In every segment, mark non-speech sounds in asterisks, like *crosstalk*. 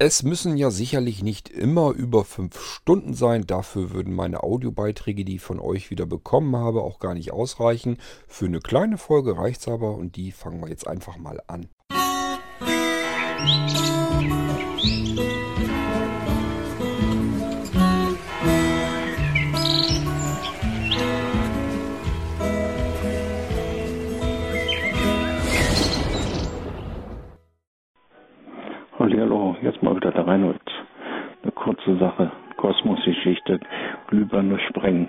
Es müssen ja sicherlich nicht immer über fünf Stunden sein. Dafür würden meine Audiobeiträge, die ich von euch wieder bekommen habe, auch gar nicht ausreichen. Für eine kleine Folge reicht es aber und die fangen wir jetzt einfach mal an. Jetzt mal wieder der Reinhold. Eine kurze Sache, Kosmosgeschichte, Glühbirne sprengen.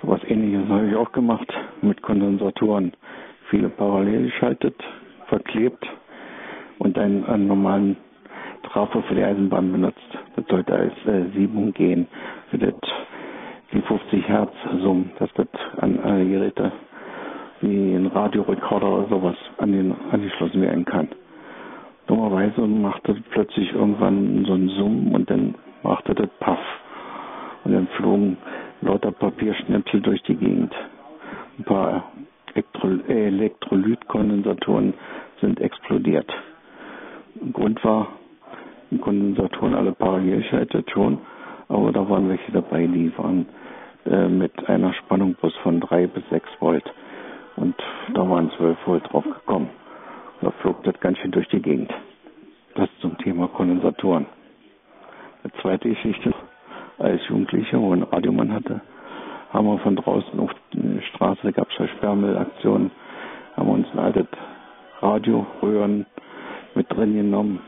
So was ähnliches habe ich auch gemacht mit Kondensatoren. Viele parallel geschaltet, verklebt und einen, einen normalen Trafo für die Eisenbahn benutzt. Das sollte als äh, Siebung gehen für das, die 50 Hertz Summen, dass das an äh, Geräte wie ein Radiorekorder oder sowas an den angeschlossen werden kann. Dummerweise machte plötzlich irgendwann so ein Summen und dann machte das Paff. Und dann flogen lauter Papierschnipsel durch die Gegend. Ein paar Elektrolytkondensatoren sind explodiert. Grund war, die Kondensatoren alle parallel geschaltet schon, aber da waren welche dabei, die waren äh, mit einer Spannung bloß von 3 bis 6 Volt. Und da waren 12 Volt drauf gekommen. Da flog das ganz schön durch die Gegend. Das zum Thema Kondensatoren. Eine zweite Geschichte, als Jugendlicher, wo ein Radiomann hatte, haben wir von draußen auf der Straße, da gab es ja Sperrmüllaktionen, haben wir uns ein altes Radio, Röhren mit drin genommen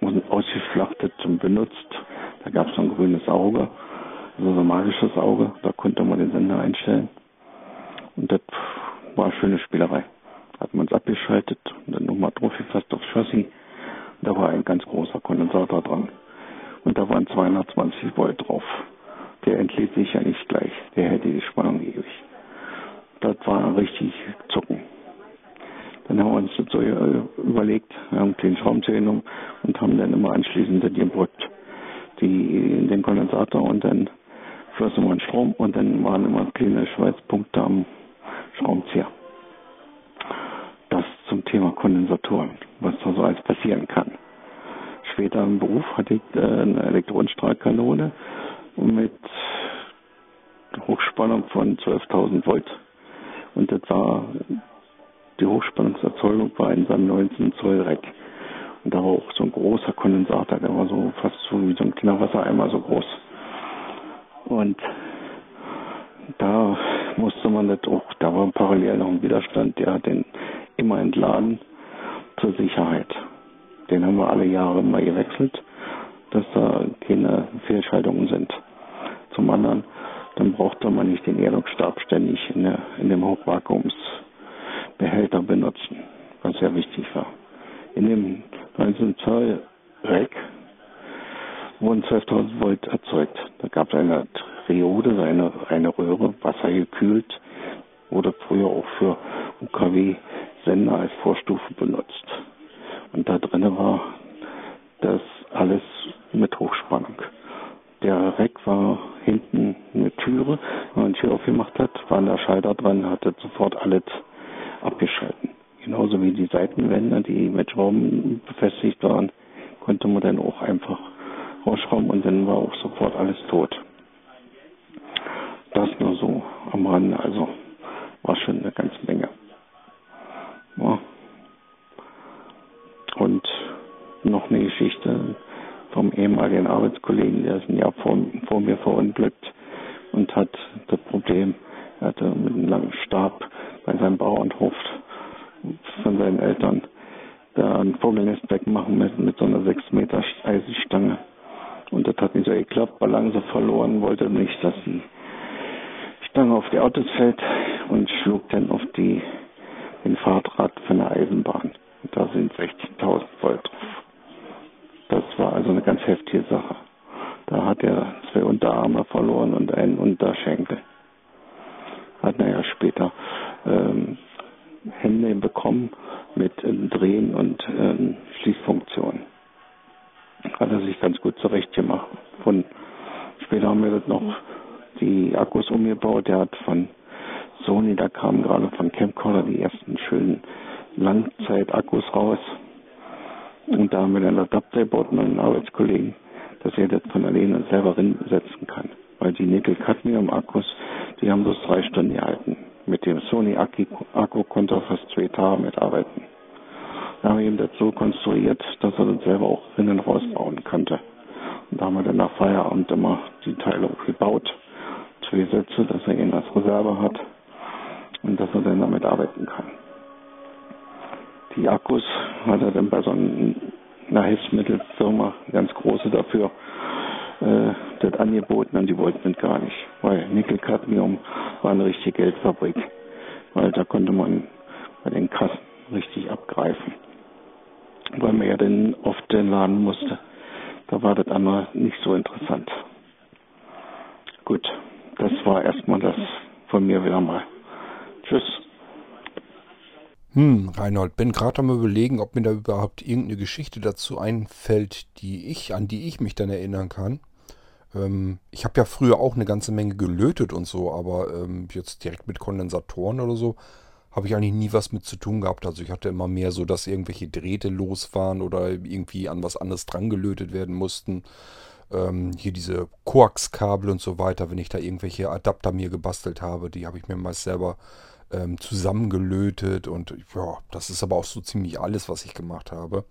und ausgeflachtet und benutzt. Da gab es so ein grünes Auge, also so ein magisches Auge, da konnte man den Sender einstellen. Und das war eine schöne Spielerei. Hat man es abgeschaltet eine Geschichte vom ehemaligen Arbeitskollegen, der ist ein Jahr vor, vor mir verunglückt und hat das Problem, er hatte mit einem langen Stab bei seinem Bauernhof von seinen Eltern da ein Vogelnest wegmachen müssen mit so einer 6 Meter Eisenstange. Und das hat nicht so geklappt, Balance verloren, wollte nicht, dass die Stange auf die Autos fällt und schlug dann auf die, den Fahrrad für eine Eisenbahn. Und da sind 60.000 Volt drauf. Also eine ganz heftige Sache. Da hat er zwei Unterarme verloren und einen Unterschenkel hat er ja später ähm, Hände bekommen mit äh, Drehen und äh, Schließfunktion. Hat er sich ganz gut zurechtgemacht. Von später haben wir das noch die Akkus umgebaut. Der hat von Sony, da kamen gerade von Camcorder die ersten schönen Langzeit-Akkus raus. Und da haben wir dann Adapter gebaut und einen Arbeitskollegen, dass er das von alleine selber setzen kann. Weil die Nickel-Cadmium-Akkus, die haben bloß drei Stunden gehalten. Mit dem Sony-Akku konnte er fast zwei Tage mitarbeiten. Da haben wir ihm das so konstruiert, dass er das selber auch innen rausbauen konnte. Und da haben wir dann nach Feierabend immer die Teile gebaut, zwei Sätze, dass er ihn als Reserve hat und dass er dann damit arbeiten kann. Die Akkus hat er dann bei so einer Hilfsmittelfirma, ganz große dafür, äh, das angeboten und die wollten das gar nicht. Weil Nickel-Cadmium war eine richtige Geldfabrik. Weil da konnte man bei den Kassen richtig abgreifen. Weil man ja dann oft den laden musste. Da war das andere nicht so interessant. Gut, das war erstmal das von mir wieder mal. Tschüss. Hm, Reinhold, bin gerade am überlegen, ob mir da überhaupt irgendeine Geschichte dazu einfällt, die ich, an die ich mich dann erinnern kann. Ähm, ich habe ja früher auch eine ganze Menge gelötet und so, aber ähm, jetzt direkt mit Kondensatoren oder so habe ich eigentlich nie was mit zu tun gehabt. Also ich hatte immer mehr so, dass irgendwelche Drähte los waren oder irgendwie an was anderes dran gelötet werden mussten. Ähm, hier diese Koaxkabel und so weiter, wenn ich da irgendwelche Adapter mir gebastelt habe, die habe ich mir meist selber ähm, zusammengelötet und ja, das ist aber auch so ziemlich alles, was ich gemacht habe.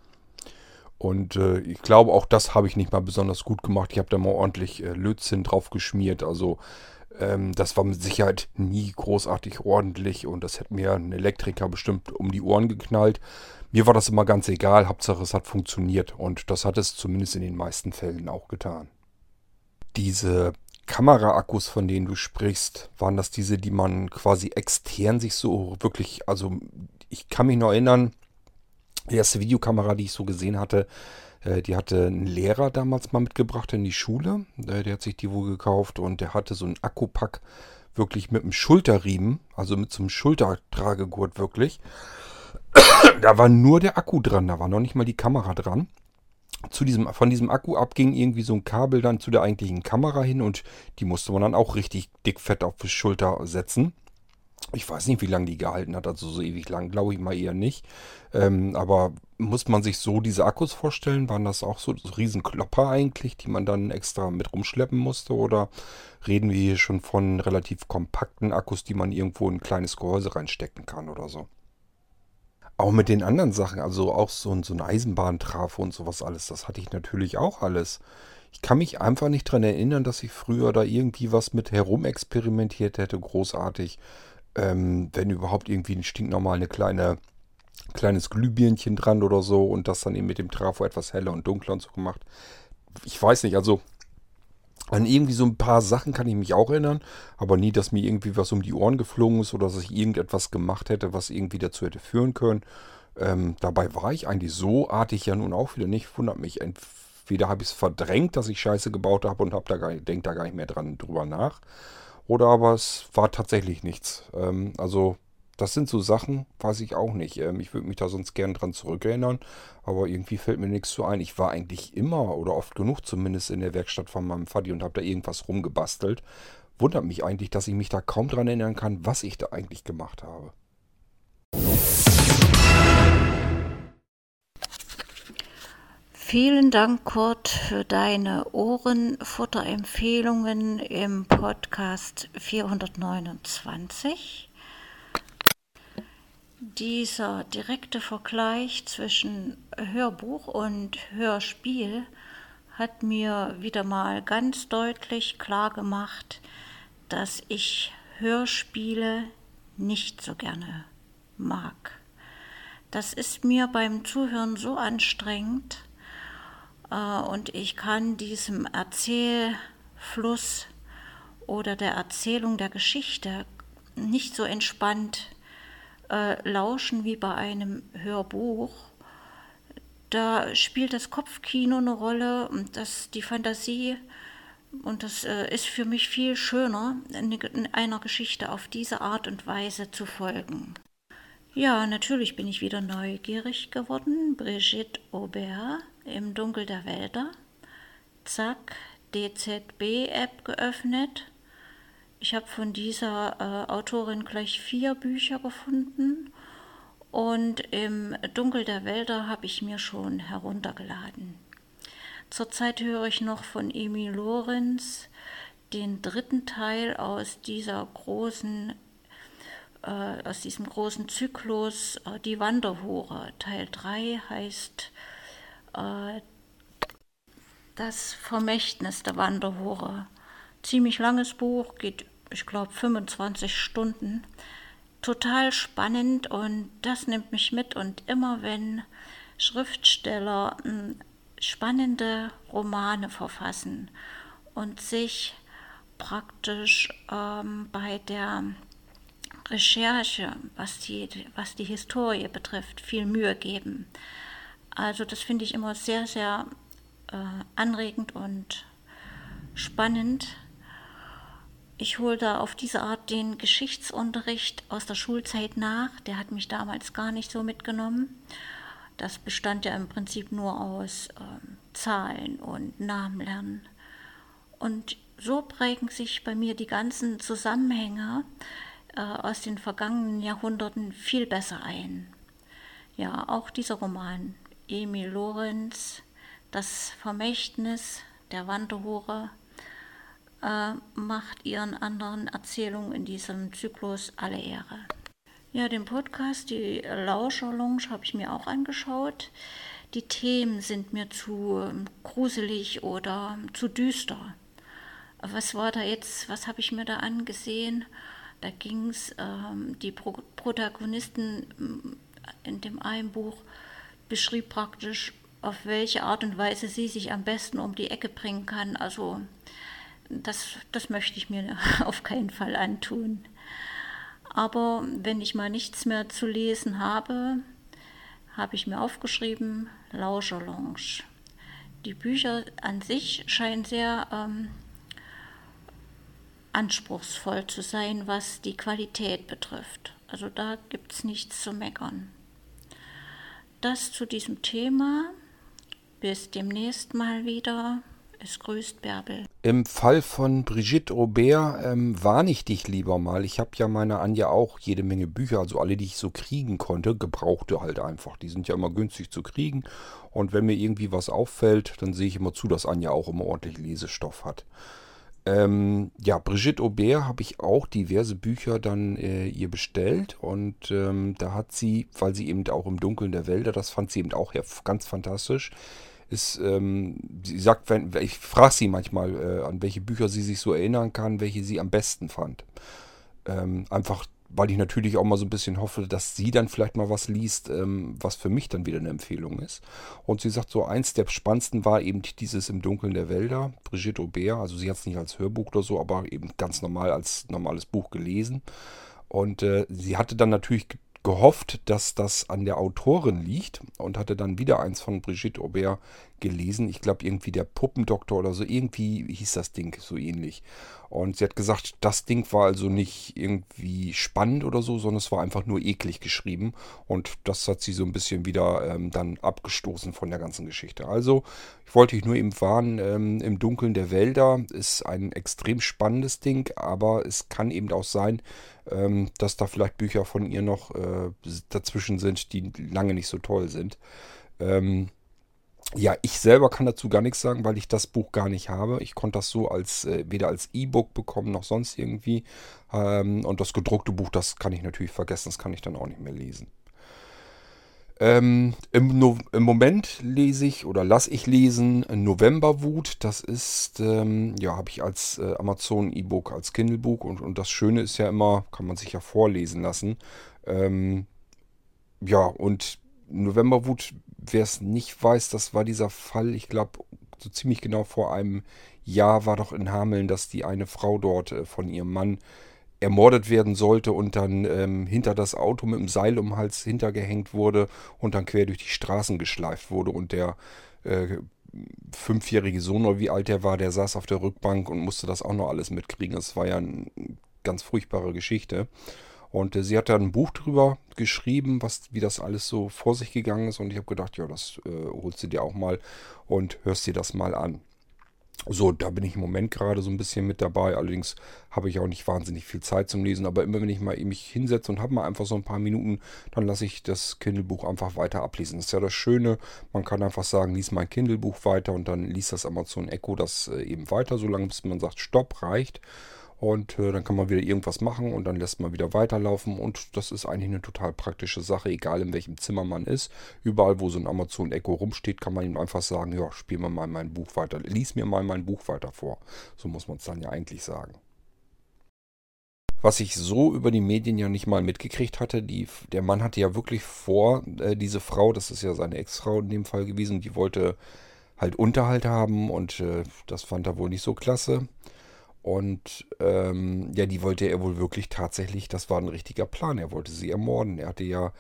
Und äh, ich glaube, auch das habe ich nicht mal besonders gut gemacht. Ich habe da mal ordentlich äh, Lötzinn drauf geschmiert. Also ähm, das war mit Sicherheit nie großartig ordentlich und das hätte mir ein Elektriker bestimmt um die Ohren geknallt. Mir war das immer ganz egal. Hauptsache es hat funktioniert und das hat es zumindest in den meisten Fällen auch getan. Diese Kameraakkus, von denen du sprichst, waren das diese, die man quasi extern sich so wirklich, also ich kann mich noch erinnern, die erste Videokamera, die ich so gesehen hatte, äh, die hatte ein Lehrer damals mal mitgebracht in die Schule. Äh, der hat sich die wohl gekauft und der hatte so einen Akkupack wirklich mit einem Schulterriemen, also mit so einem Schultertragegurt wirklich. *coughs* da war nur der Akku dran, da war noch nicht mal die Kamera dran zu diesem, von diesem Akku ab ging irgendwie so ein Kabel dann zu der eigentlichen Kamera hin und die musste man dann auch richtig dickfett auf die Schulter setzen. Ich weiß nicht, wie lange die gehalten hat, also so ewig lang, glaube ich mal eher nicht. Ähm, aber muss man sich so diese Akkus vorstellen? Waren das auch so, so Riesenklopper eigentlich, die man dann extra mit rumschleppen musste? Oder reden wir hier schon von relativ kompakten Akkus, die man irgendwo in ein kleines Gehäuse reinstecken kann oder so? Auch mit den anderen Sachen, also auch so, so ein Eisenbahntrafo und sowas alles, das hatte ich natürlich auch alles. Ich kann mich einfach nicht dran erinnern, dass ich früher da irgendwie was mit herumexperimentiert hätte, großartig. Ähm, wenn überhaupt irgendwie ein stinknormal eine kleine, kleines Glühbirnchen dran oder so und das dann eben mit dem Trafo etwas heller und dunkler und so gemacht. Ich weiß nicht, also an irgendwie so ein paar Sachen kann ich mich auch erinnern, aber nie, dass mir irgendwie was um die Ohren geflogen ist oder dass ich irgendetwas gemacht hätte, was irgendwie dazu hätte führen können. Ähm, dabei war ich eigentlich so artig ja nun auch wieder nicht. Wundert mich. Entweder habe ich es verdrängt, dass ich Scheiße gebaut habe und habe da gar, da gar nicht mehr dran drüber nach. Oder aber es war tatsächlich nichts. Ähm, also das sind so Sachen, weiß ich auch nicht. Ähm, ich würde mich da sonst gern dran zurückerinnern, aber irgendwie fällt mir nichts so ein. Ich war eigentlich immer oder oft genug zumindest in der Werkstatt von meinem Vati und habe da irgendwas rumgebastelt. Wundert mich eigentlich, dass ich mich da kaum dran erinnern kann, was ich da eigentlich gemacht habe. Vielen Dank, Kurt, für deine Ohrenfutterempfehlungen im Podcast 429. Dieser direkte Vergleich zwischen Hörbuch und Hörspiel hat mir wieder mal ganz deutlich klar gemacht, dass ich Hörspiele nicht so gerne mag. Das ist mir beim Zuhören so anstrengend äh, und ich kann diesem Erzählfluss oder der Erzählung der Geschichte nicht so entspannt äh, lauschen wie bei einem Hörbuch. Da spielt das Kopfkino eine Rolle und das, die Fantasie. Und das äh, ist für mich viel schöner, in einer Geschichte auf diese Art und Weise zu folgen. Ja, natürlich bin ich wieder neugierig geworden. Brigitte Aubert im Dunkel der Wälder. Zack, DZB-App geöffnet ich habe von dieser äh, Autorin gleich vier Bücher gefunden Und im Dunkel der Wälder habe ich mir schon heruntergeladen. Zurzeit höre ich noch von Emil Lorenz den dritten Teil aus dieser großen äh, aus diesem großen Zyklus äh, Die Wanderhure. Teil 3 heißt äh, Das Vermächtnis der Wanderhure. Ziemlich langes Buch, geht, ich glaube, 25 Stunden. Total spannend und das nimmt mich mit. Und immer wenn Schriftsteller hm, spannende Romane verfassen und sich praktisch ähm, bei der Recherche, was die, was die Historie betrifft, viel Mühe geben. Also das finde ich immer sehr, sehr äh, anregend und spannend. Ich hole da auf diese Art den Geschichtsunterricht aus der Schulzeit nach. Der hat mich damals gar nicht so mitgenommen. Das bestand ja im Prinzip nur aus äh, Zahlen und Namen lernen. Und so prägen sich bei mir die ganzen Zusammenhänge äh, aus den vergangenen Jahrhunderten viel besser ein. Ja, auch dieser Roman, Emil Lorenz, Das Vermächtnis der Wanderhure, äh, macht ihren anderen Erzählungen in diesem Zyklus alle Ehre. Ja, den Podcast, die Lauscher Lounge, habe ich mir auch angeschaut. Die Themen sind mir zu ähm, gruselig oder zu düster. Was war da jetzt, was habe ich mir da angesehen? Da ging es, ähm, die Pro Protagonisten ähm, in dem einen Buch beschrieb praktisch, auf welche Art und Weise sie sich am besten um die Ecke bringen kann. Also das, das möchte ich mir *laughs* auf keinen Fall antun. Aber wenn ich mal nichts mehr zu lesen habe, habe ich mir aufgeschrieben, Lauscher Lounge. Die Bücher an sich scheinen sehr ähm, anspruchsvoll zu sein, was die Qualität betrifft. Also da gibt es nichts zu meckern. Das zu diesem Thema. Bis demnächst mal wieder. Es grüßt Bärbel. Im Fall von Brigitte Aubert ähm, warne ich dich lieber mal. Ich habe ja meine Anja auch jede Menge Bücher, also alle, die ich so kriegen konnte, gebrauchte halt einfach. Die sind ja immer günstig zu kriegen. Und wenn mir irgendwie was auffällt, dann sehe ich immer zu, dass Anja auch immer ordentlich Lesestoff hat. Ähm, ja, Brigitte Aubert habe ich auch diverse Bücher dann äh, ihr bestellt und ähm, da hat sie, weil sie eben auch im Dunkeln der Wälder, das fand sie eben auch ganz fantastisch, ist, ähm, sie sagt, wenn, ich frage sie manchmal, äh, an welche Bücher sie sich so erinnern kann, welche sie am besten fand. Ähm, einfach weil ich natürlich auch mal so ein bisschen hoffe, dass sie dann vielleicht mal was liest, ähm, was für mich dann wieder eine Empfehlung ist. Und sie sagt so, eins der spannendsten war eben dieses Im Dunkeln der Wälder, Brigitte Aubert. Also sie hat es nicht als Hörbuch oder so, aber eben ganz normal als normales Buch gelesen. Und äh, sie hatte dann natürlich gehofft, dass das an der Autorin liegt und hatte dann wieder eins von Brigitte Aubert gelesen. Ich glaube irgendwie der Puppendoktor oder so. Irgendwie hieß das Ding so ähnlich. Und sie hat gesagt, das Ding war also nicht irgendwie spannend oder so, sondern es war einfach nur eklig geschrieben. Und das hat sie so ein bisschen wieder ähm, dann abgestoßen von der ganzen Geschichte. Also, ich wollte dich nur eben warnen, ähm, im Dunkeln der Wälder ist ein extrem spannendes Ding, aber es kann eben auch sein, ähm, dass da vielleicht Bücher von ihr noch äh, dazwischen sind, die lange nicht so toll sind. Ähm, ja, ich selber kann dazu gar nichts sagen, weil ich das Buch gar nicht habe. Ich konnte das so als äh, weder als E-Book bekommen noch sonst irgendwie. Ähm, und das gedruckte Buch, das kann ich natürlich vergessen, das kann ich dann auch nicht mehr lesen. Ähm, im, no im, Moment lese ich oder lasse ich lesen Novemberwut. Das ist, ähm, ja, habe ich als äh, Amazon E-Book, als Kindle-Buch. Und, und, das Schöne ist ja immer, kann man sich ja vorlesen lassen. Ähm, ja, und Novemberwut wer es nicht weiß, das war dieser Fall, ich glaube, so ziemlich genau vor einem Jahr war doch in Hameln, dass die eine Frau dort äh, von ihrem Mann ermordet werden sollte und dann ähm, hinter das Auto mit dem Seil um den Hals hintergehängt wurde und dann quer durch die Straßen geschleift wurde und der äh, fünfjährige Sohn oder wie alt der war, der saß auf der Rückbank und musste das auch noch alles mitkriegen. Das war ja eine ganz furchtbare Geschichte. Und äh, sie hat da ein Buch drüber geschrieben, was, wie das alles so vor sich gegangen ist. Und ich habe gedacht, ja, das äh, holst du dir auch mal und hörst dir das mal an. So, da bin ich im Moment gerade so ein bisschen mit dabei. Allerdings habe ich auch nicht wahnsinnig viel Zeit zum Lesen. Aber immer wenn ich mal mich hinsetze und habe mal einfach so ein paar Minuten, dann lasse ich das Kindle-Buch einfach weiter ablesen. Das ist ja das Schöne. Man kann einfach sagen, lies mein Kindle-Buch weiter und dann liest das Amazon Echo das äh, eben weiter, solange bis man sagt, Stopp, reicht. Und äh, dann kann man wieder irgendwas machen und dann lässt man wieder weiterlaufen. Und das ist eigentlich eine total praktische Sache, egal in welchem Zimmer man ist. Überall, wo so ein Amazon Echo rumsteht, kann man ihm einfach sagen, ja, spiel mir mal mein Buch weiter, lies mir mal mein Buch weiter vor. So muss man es dann ja eigentlich sagen. Was ich so über die Medien ja nicht mal mitgekriegt hatte, die, der Mann hatte ja wirklich vor, äh, diese Frau, das ist ja seine Ex-Frau in dem Fall gewesen, die wollte halt Unterhalt haben und äh, das fand er wohl nicht so klasse. Und ähm, ja, die wollte er wohl wirklich tatsächlich, das war ein richtiger Plan. Er wollte sie ermorden. Er hatte ja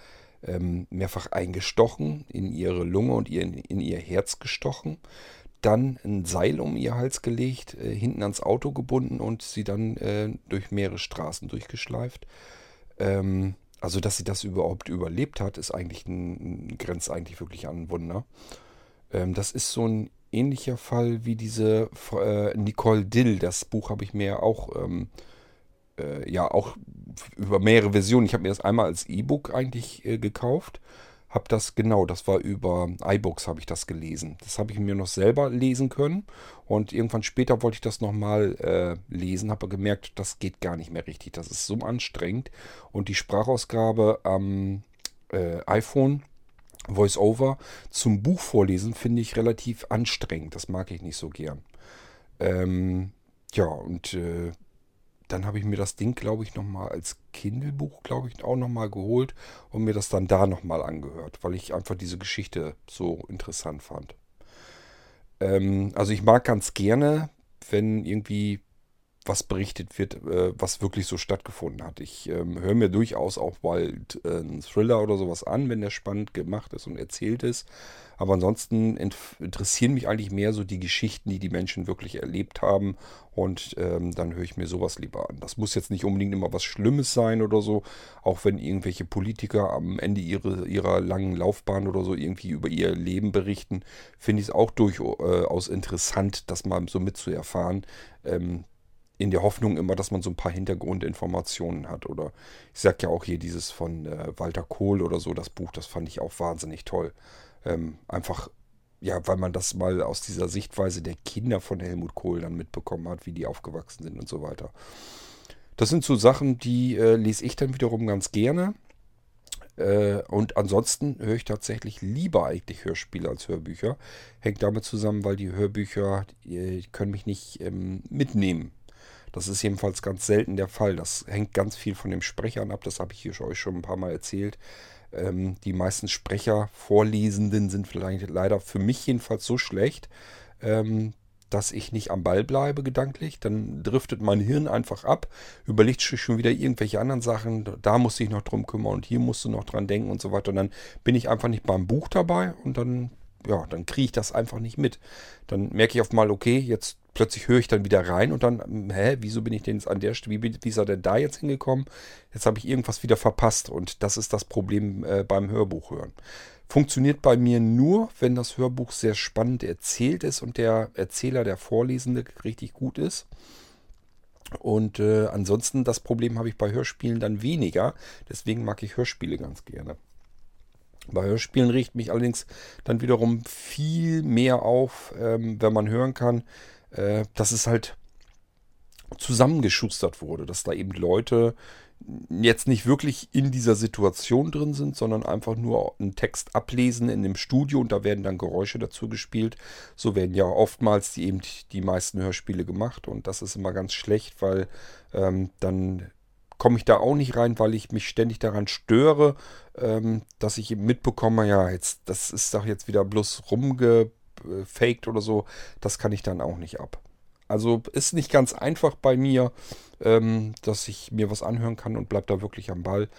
ähm, mehrfach eingestochen, in ihre Lunge und ihr, in ihr Herz gestochen. Dann ein Seil um ihr Hals gelegt, äh, hinten ans Auto gebunden und sie dann äh, durch mehrere Straßen durchgeschleift. Ähm, also, dass sie das überhaupt überlebt hat, ist eigentlich ein, grenzt eigentlich wirklich an ein Wunder. Ähm, das ist so ein ähnlicher Fall wie diese äh, Nicole Dill. Das Buch habe ich mir auch, ähm, äh, ja, auch über mehrere Versionen. Ich habe mir das einmal als E-Book eigentlich äh, gekauft. Habe das, genau, das war über iBooks habe ich das gelesen. Das habe ich mir noch selber lesen können. Und irgendwann später wollte ich das nochmal äh, lesen, habe gemerkt, das geht gar nicht mehr richtig. Das ist so anstrengend. Und die Sprachausgabe am äh, iPhone Voice-Over zum Buch vorlesen finde ich relativ anstrengend. Das mag ich nicht so gern. Ähm, ja, und äh, dann habe ich mir das Ding, glaube ich, nochmal als Kindle-Buch, glaube ich, auch nochmal geholt und mir das dann da nochmal angehört, weil ich einfach diese Geschichte so interessant fand. Ähm, also ich mag ganz gerne, wenn irgendwie was berichtet wird, äh, was wirklich so stattgefunden hat. Ich ähm, höre mir durchaus auch bald äh, einen Thriller oder sowas an, wenn der spannend gemacht ist und erzählt ist. Aber ansonsten interessieren mich eigentlich mehr so die Geschichten, die die Menschen wirklich erlebt haben. Und ähm, dann höre ich mir sowas lieber an. Das muss jetzt nicht unbedingt immer was Schlimmes sein oder so. Auch wenn irgendwelche Politiker am Ende ihre, ihrer langen Laufbahn oder so irgendwie über ihr Leben berichten, finde ich es auch durchaus interessant, das mal so mitzuerfahren. Ähm, in der Hoffnung immer, dass man so ein paar Hintergrundinformationen hat. Oder ich sag ja auch hier dieses von äh, Walter Kohl oder so, das Buch, das fand ich auch wahnsinnig toll. Ähm, einfach, ja, weil man das mal aus dieser Sichtweise der Kinder von Helmut Kohl dann mitbekommen hat, wie die aufgewachsen sind und so weiter. Das sind so Sachen, die äh, lese ich dann wiederum ganz gerne. Äh, und ansonsten höre ich tatsächlich lieber eigentlich Hörspiele als Hörbücher. Hängt damit zusammen, weil die Hörbücher die äh, können mich nicht ähm, mitnehmen das ist jedenfalls ganz selten der Fall. Das hängt ganz viel von den Sprechern ab. Das habe ich euch schon ein paar Mal erzählt. Ähm, die meisten Sprecher, Vorlesenden sind vielleicht leider für mich jedenfalls so schlecht, ähm, dass ich nicht am Ball bleibe gedanklich. Dann driftet mein Hirn einfach ab, überlegt sich schon wieder irgendwelche anderen Sachen. Da muss ich noch drum kümmern und hier musst du noch dran denken und so weiter. Und dann bin ich einfach nicht beim Buch dabei und dann ja, dann kriege ich das einfach nicht mit. Dann merke ich auf mal, okay, jetzt plötzlich höre ich dann wieder rein und dann, hm, hä, wieso bin ich denn jetzt an der Stelle, wie, wie ist er denn da jetzt hingekommen? Jetzt habe ich irgendwas wieder verpasst und das ist das Problem äh, beim Hörbuch hören. Funktioniert bei mir nur, wenn das Hörbuch sehr spannend erzählt ist und der Erzähler, der Vorlesende richtig gut ist. Und äh, ansonsten das Problem habe ich bei Hörspielen dann weniger. Deswegen mag ich Hörspiele ganz gerne. Bei Hörspielen riecht mich allerdings dann wiederum viel mehr auf, ähm, wenn man hören kann, äh, dass es halt zusammengeschustert wurde, dass da eben Leute jetzt nicht wirklich in dieser Situation drin sind, sondern einfach nur einen Text ablesen in dem Studio und da werden dann Geräusche dazu gespielt. So werden ja oftmals die, eben die meisten Hörspiele gemacht und das ist immer ganz schlecht, weil ähm, dann komme ich da auch nicht rein, weil ich mich ständig daran störe, ähm, dass ich mitbekomme, ja, jetzt, das ist doch jetzt wieder bloß rumgefaked oder so. Das kann ich dann auch nicht ab. Also ist nicht ganz einfach bei mir, ähm, dass ich mir was anhören kann und bleibe da wirklich am Ball.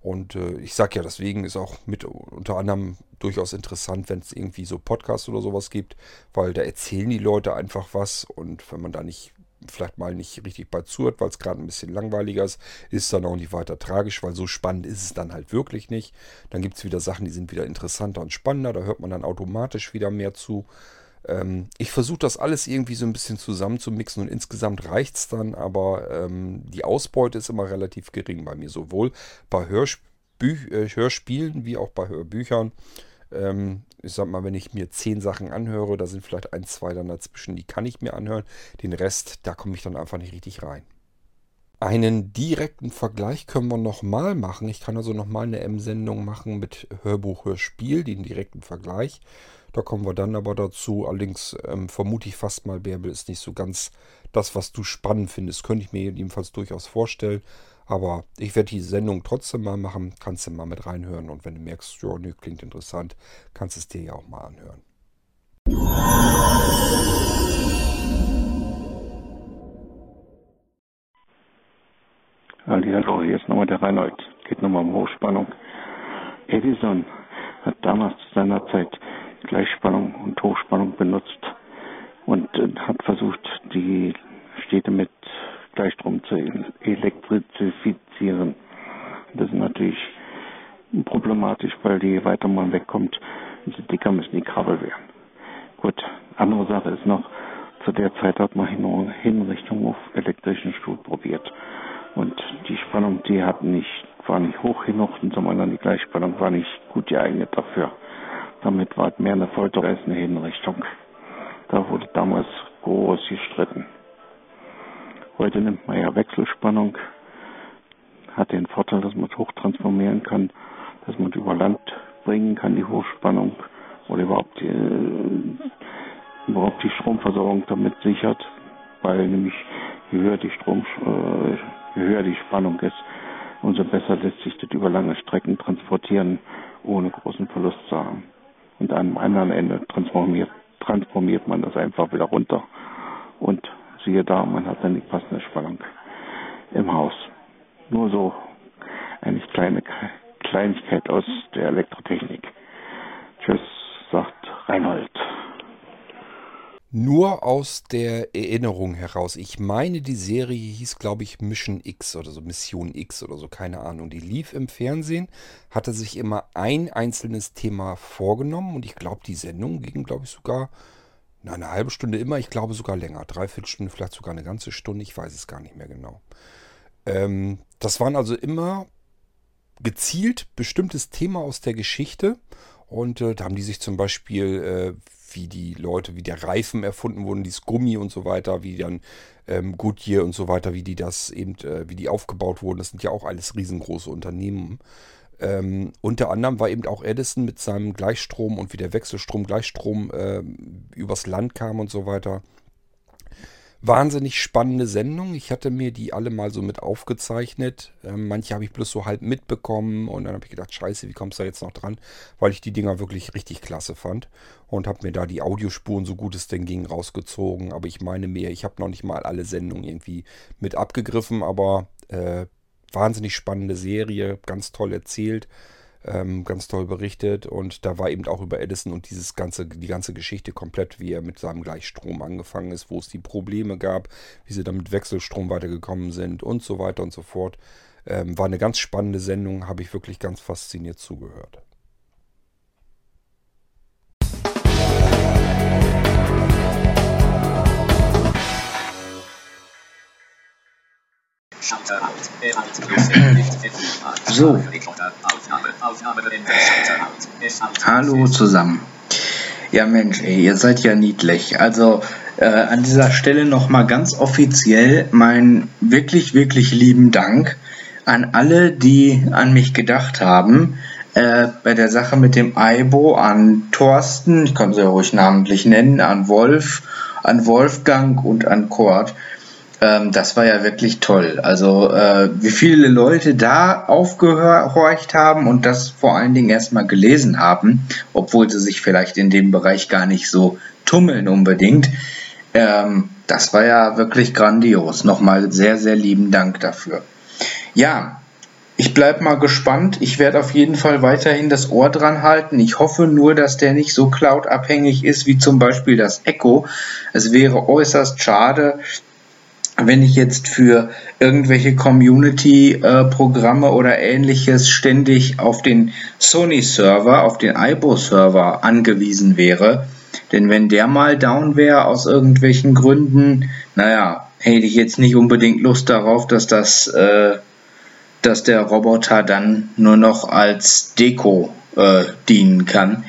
Und äh, ich sage ja, deswegen ist auch mit unter anderem durchaus interessant, wenn es irgendwie so Podcasts oder sowas gibt, weil da erzählen die Leute einfach was und wenn man da nicht vielleicht mal nicht richtig bei zuhört, weil es gerade ein bisschen langweiliger ist, ist dann auch nicht weiter tragisch, weil so spannend ist es dann halt wirklich nicht. Dann gibt es wieder Sachen, die sind wieder interessanter und spannender, da hört man dann automatisch wieder mehr zu. Ähm, ich versuche das alles irgendwie so ein bisschen zusammenzumixen und insgesamt reicht es dann, aber ähm, die Ausbeute ist immer relativ gering bei mir, sowohl bei Hörspü äh, Hörspielen wie auch bei Hörbüchern. Ähm, ich sag mal, wenn ich mir zehn Sachen anhöre, da sind vielleicht ein, zwei dann dazwischen, die kann ich mir anhören. Den Rest, da komme ich dann einfach nicht richtig rein. Einen direkten Vergleich können wir nochmal machen. Ich kann also nochmal eine M-Sendung machen mit Hörbuch, Hörspiel, den direkten Vergleich. Da kommen wir dann aber dazu. Allerdings ähm, vermute ich fast mal, Bärbel ist nicht so ganz das, was du spannend findest. Könnte ich mir jedenfalls durchaus vorstellen. Aber ich werde die Sendung trotzdem mal machen. Kannst du mal mit reinhören. Und wenn du merkst, ja, nee, klingt interessant, kannst du es dir ja auch mal anhören. Hallo, hier ist nochmal der Reinhold. Geht nochmal um Hochspannung. Edison hat damals zu seiner Zeit Gleichspannung und Hochspannung benutzt und äh, hat versucht, die Städte mit Gleichstrom zu elektrifizieren. Das ist natürlich problematisch, weil je weiter man wegkommt, umso dicker müssen die Kabel werden. Gut, andere Sache ist noch, zu der Zeit hat man hin, hin Richtung auf elektrischen Stuhl probiert. Und die Spannung, die hat nicht, war nicht hoch genug, anderen die Gleichspannung war nicht gut geeignet dafür. Damit war es mehr eine Folter als eine Hinrichtung. Da wurde damals groß gestritten. Heute nimmt man ja Wechselspannung, hat den Vorteil, dass man es hochtransformieren kann, dass man es über Land bringen kann, die Hochspannung, oder überhaupt die, äh, überhaupt die Stromversorgung damit sichert, weil nämlich je höher die Strom, äh, je höher die Spannung ist, umso besser lässt sich das über lange Strecken transportieren, ohne großen Verlust zu haben. Und einem anderen Ende transformiert, transformiert man das einfach wieder runter und siehe da, man hat dann die passende Spannung im Haus. Nur so eine kleine Kleinigkeit aus der Elektrotechnik. Tschüss, sagt Reinhold. Nur aus der Erinnerung heraus. Ich meine, die Serie hieß, glaube ich, Mission X oder so, Mission X oder so, keine Ahnung. Die lief im Fernsehen, hatte sich immer ein einzelnes Thema vorgenommen und ich glaube, die Sendung ging, glaube ich, sogar na, eine halbe Stunde immer, ich glaube sogar länger. Dreiviertel Stunde, vielleicht sogar eine ganze Stunde, ich weiß es gar nicht mehr genau. Ähm, das waren also immer gezielt bestimmtes Thema aus der Geschichte und äh, da haben die sich zum Beispiel äh, wie die Leute, wie der Reifen erfunden wurden, dieses Gummi und so weiter, wie dann ähm, Goodyear und so weiter, wie die das eben, äh, wie die aufgebaut wurden. Das sind ja auch alles riesengroße Unternehmen. Ähm, unter anderem war eben auch Edison mit seinem Gleichstrom und wie der Wechselstrom, Gleichstrom äh, übers Land kam und so weiter. Wahnsinnig spannende Sendung. Ich hatte mir die alle mal so mit aufgezeichnet. Ähm, manche habe ich bloß so halb mitbekommen und dann habe ich gedacht, scheiße, wie kommst du da jetzt noch dran? Weil ich die Dinger wirklich richtig klasse fand und habe mir da die Audiospuren, so gut es denn ging, rausgezogen. Aber ich meine mir, ich habe noch nicht mal alle Sendungen irgendwie mit abgegriffen, aber äh, wahnsinnig spannende Serie, ganz toll erzählt ähm, ganz toll berichtet und da war eben auch über Edison und dieses ganze, die ganze Geschichte komplett, wie er mit seinem Gleichstrom angefangen ist, wo es die Probleme gab, wie sie dann mit Wechselstrom weitergekommen sind und so weiter und so fort. Ähm, war eine ganz spannende Sendung, habe ich wirklich ganz fasziniert zugehört. So. Hallo zusammen. Ja Mensch, ey, ihr seid ja niedlich. Also äh, an dieser Stelle nochmal ganz offiziell meinen wirklich, wirklich lieben Dank an alle, die an mich gedacht haben. Äh, bei der Sache mit dem Aibo, an Thorsten, ich kann sie ja ruhig namentlich nennen, an Wolf, an Wolfgang und an Kurt. Ähm, das war ja wirklich toll. Also äh, wie viele Leute da aufgehorcht haben und das vor allen Dingen erstmal gelesen haben, obwohl sie sich vielleicht in dem Bereich gar nicht so tummeln unbedingt. Ähm, das war ja wirklich grandios. Nochmal sehr, sehr lieben Dank dafür. Ja, ich bleibe mal gespannt. Ich werde auf jeden Fall weiterhin das Ohr dran halten. Ich hoffe nur, dass der nicht so cloud-abhängig ist wie zum Beispiel das Echo. Es wäre äußerst schade, wenn ich jetzt für irgendwelche Community-Programme oder ähnliches ständig auf den Sony-Server, auf den IBO-Server angewiesen wäre, Denn wenn der mal down wäre aus irgendwelchen Gründen, naja, hätte ich jetzt nicht unbedingt Lust darauf, dass das, äh, dass der Roboter dann nur noch als Deko äh, dienen kann.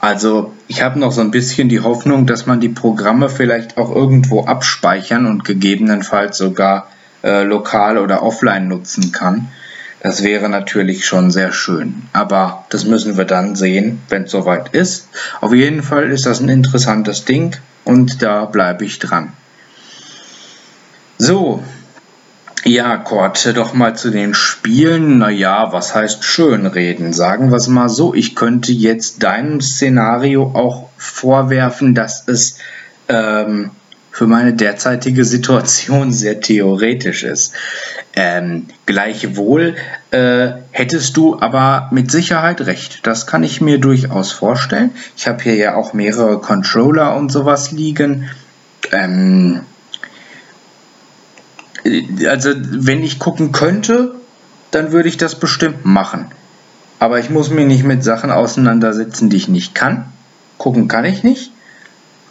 Also ich habe noch so ein bisschen die Hoffnung, dass man die Programme vielleicht auch irgendwo abspeichern und gegebenenfalls sogar äh, lokal oder offline nutzen kann. Das wäre natürlich schon sehr schön. Aber das müssen wir dann sehen, wenn es soweit ist. Auf jeden Fall ist das ein interessantes Ding und da bleibe ich dran. So, ja, Kurt, doch mal zu den Spielen. Naja, was heißt schönreden? Sagen wir es mal so, ich könnte jetzt deinem Szenario auch vorwerfen, dass es ähm, für meine derzeitige Situation *laughs* sehr theoretisch ist. Ähm, gleichwohl äh, hättest du aber mit Sicherheit recht. Das kann ich mir durchaus vorstellen. Ich habe hier ja auch mehrere Controller und sowas liegen. Ähm, also wenn ich gucken könnte, dann würde ich das bestimmt machen. Aber ich muss mich nicht mit Sachen auseinandersetzen, die ich nicht kann. Gucken kann ich nicht.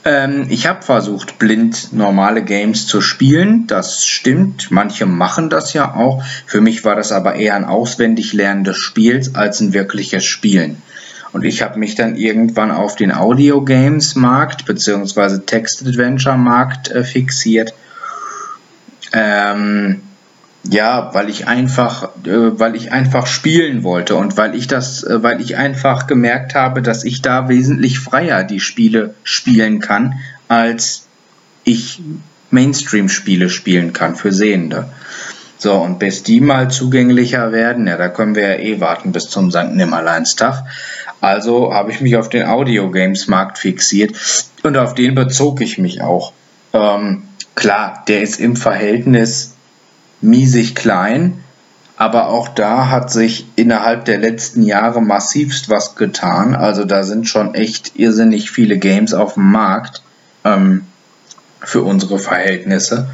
Ähm, ich habe versucht, blind normale Games zu spielen. Das stimmt. Manche machen das ja auch. Für mich war das aber eher ein Auswendiglernen des Spiels als ein wirkliches Spielen. Und ich habe mich dann irgendwann auf den Audio Games Markt bzw. Text Adventure Markt äh, fixiert. Ähm, ja, weil ich einfach, äh, weil ich einfach spielen wollte und weil ich das, äh, weil ich einfach gemerkt habe, dass ich da wesentlich freier die Spiele spielen kann, als ich Mainstream-Spiele spielen kann für Sehende. So, und bis die mal zugänglicher werden, ja, da können wir ja eh warten bis zum St. Nimmerleinstag. Also habe ich mich auf den Audio-Games-Markt fixiert und auf den bezog ich mich auch. Ähm, klar, der ist im Verhältnis miesig klein, aber auch da hat sich innerhalb der letzten Jahre massivst was getan. Also da sind schon echt irrsinnig viele Games auf dem Markt ähm, für unsere Verhältnisse.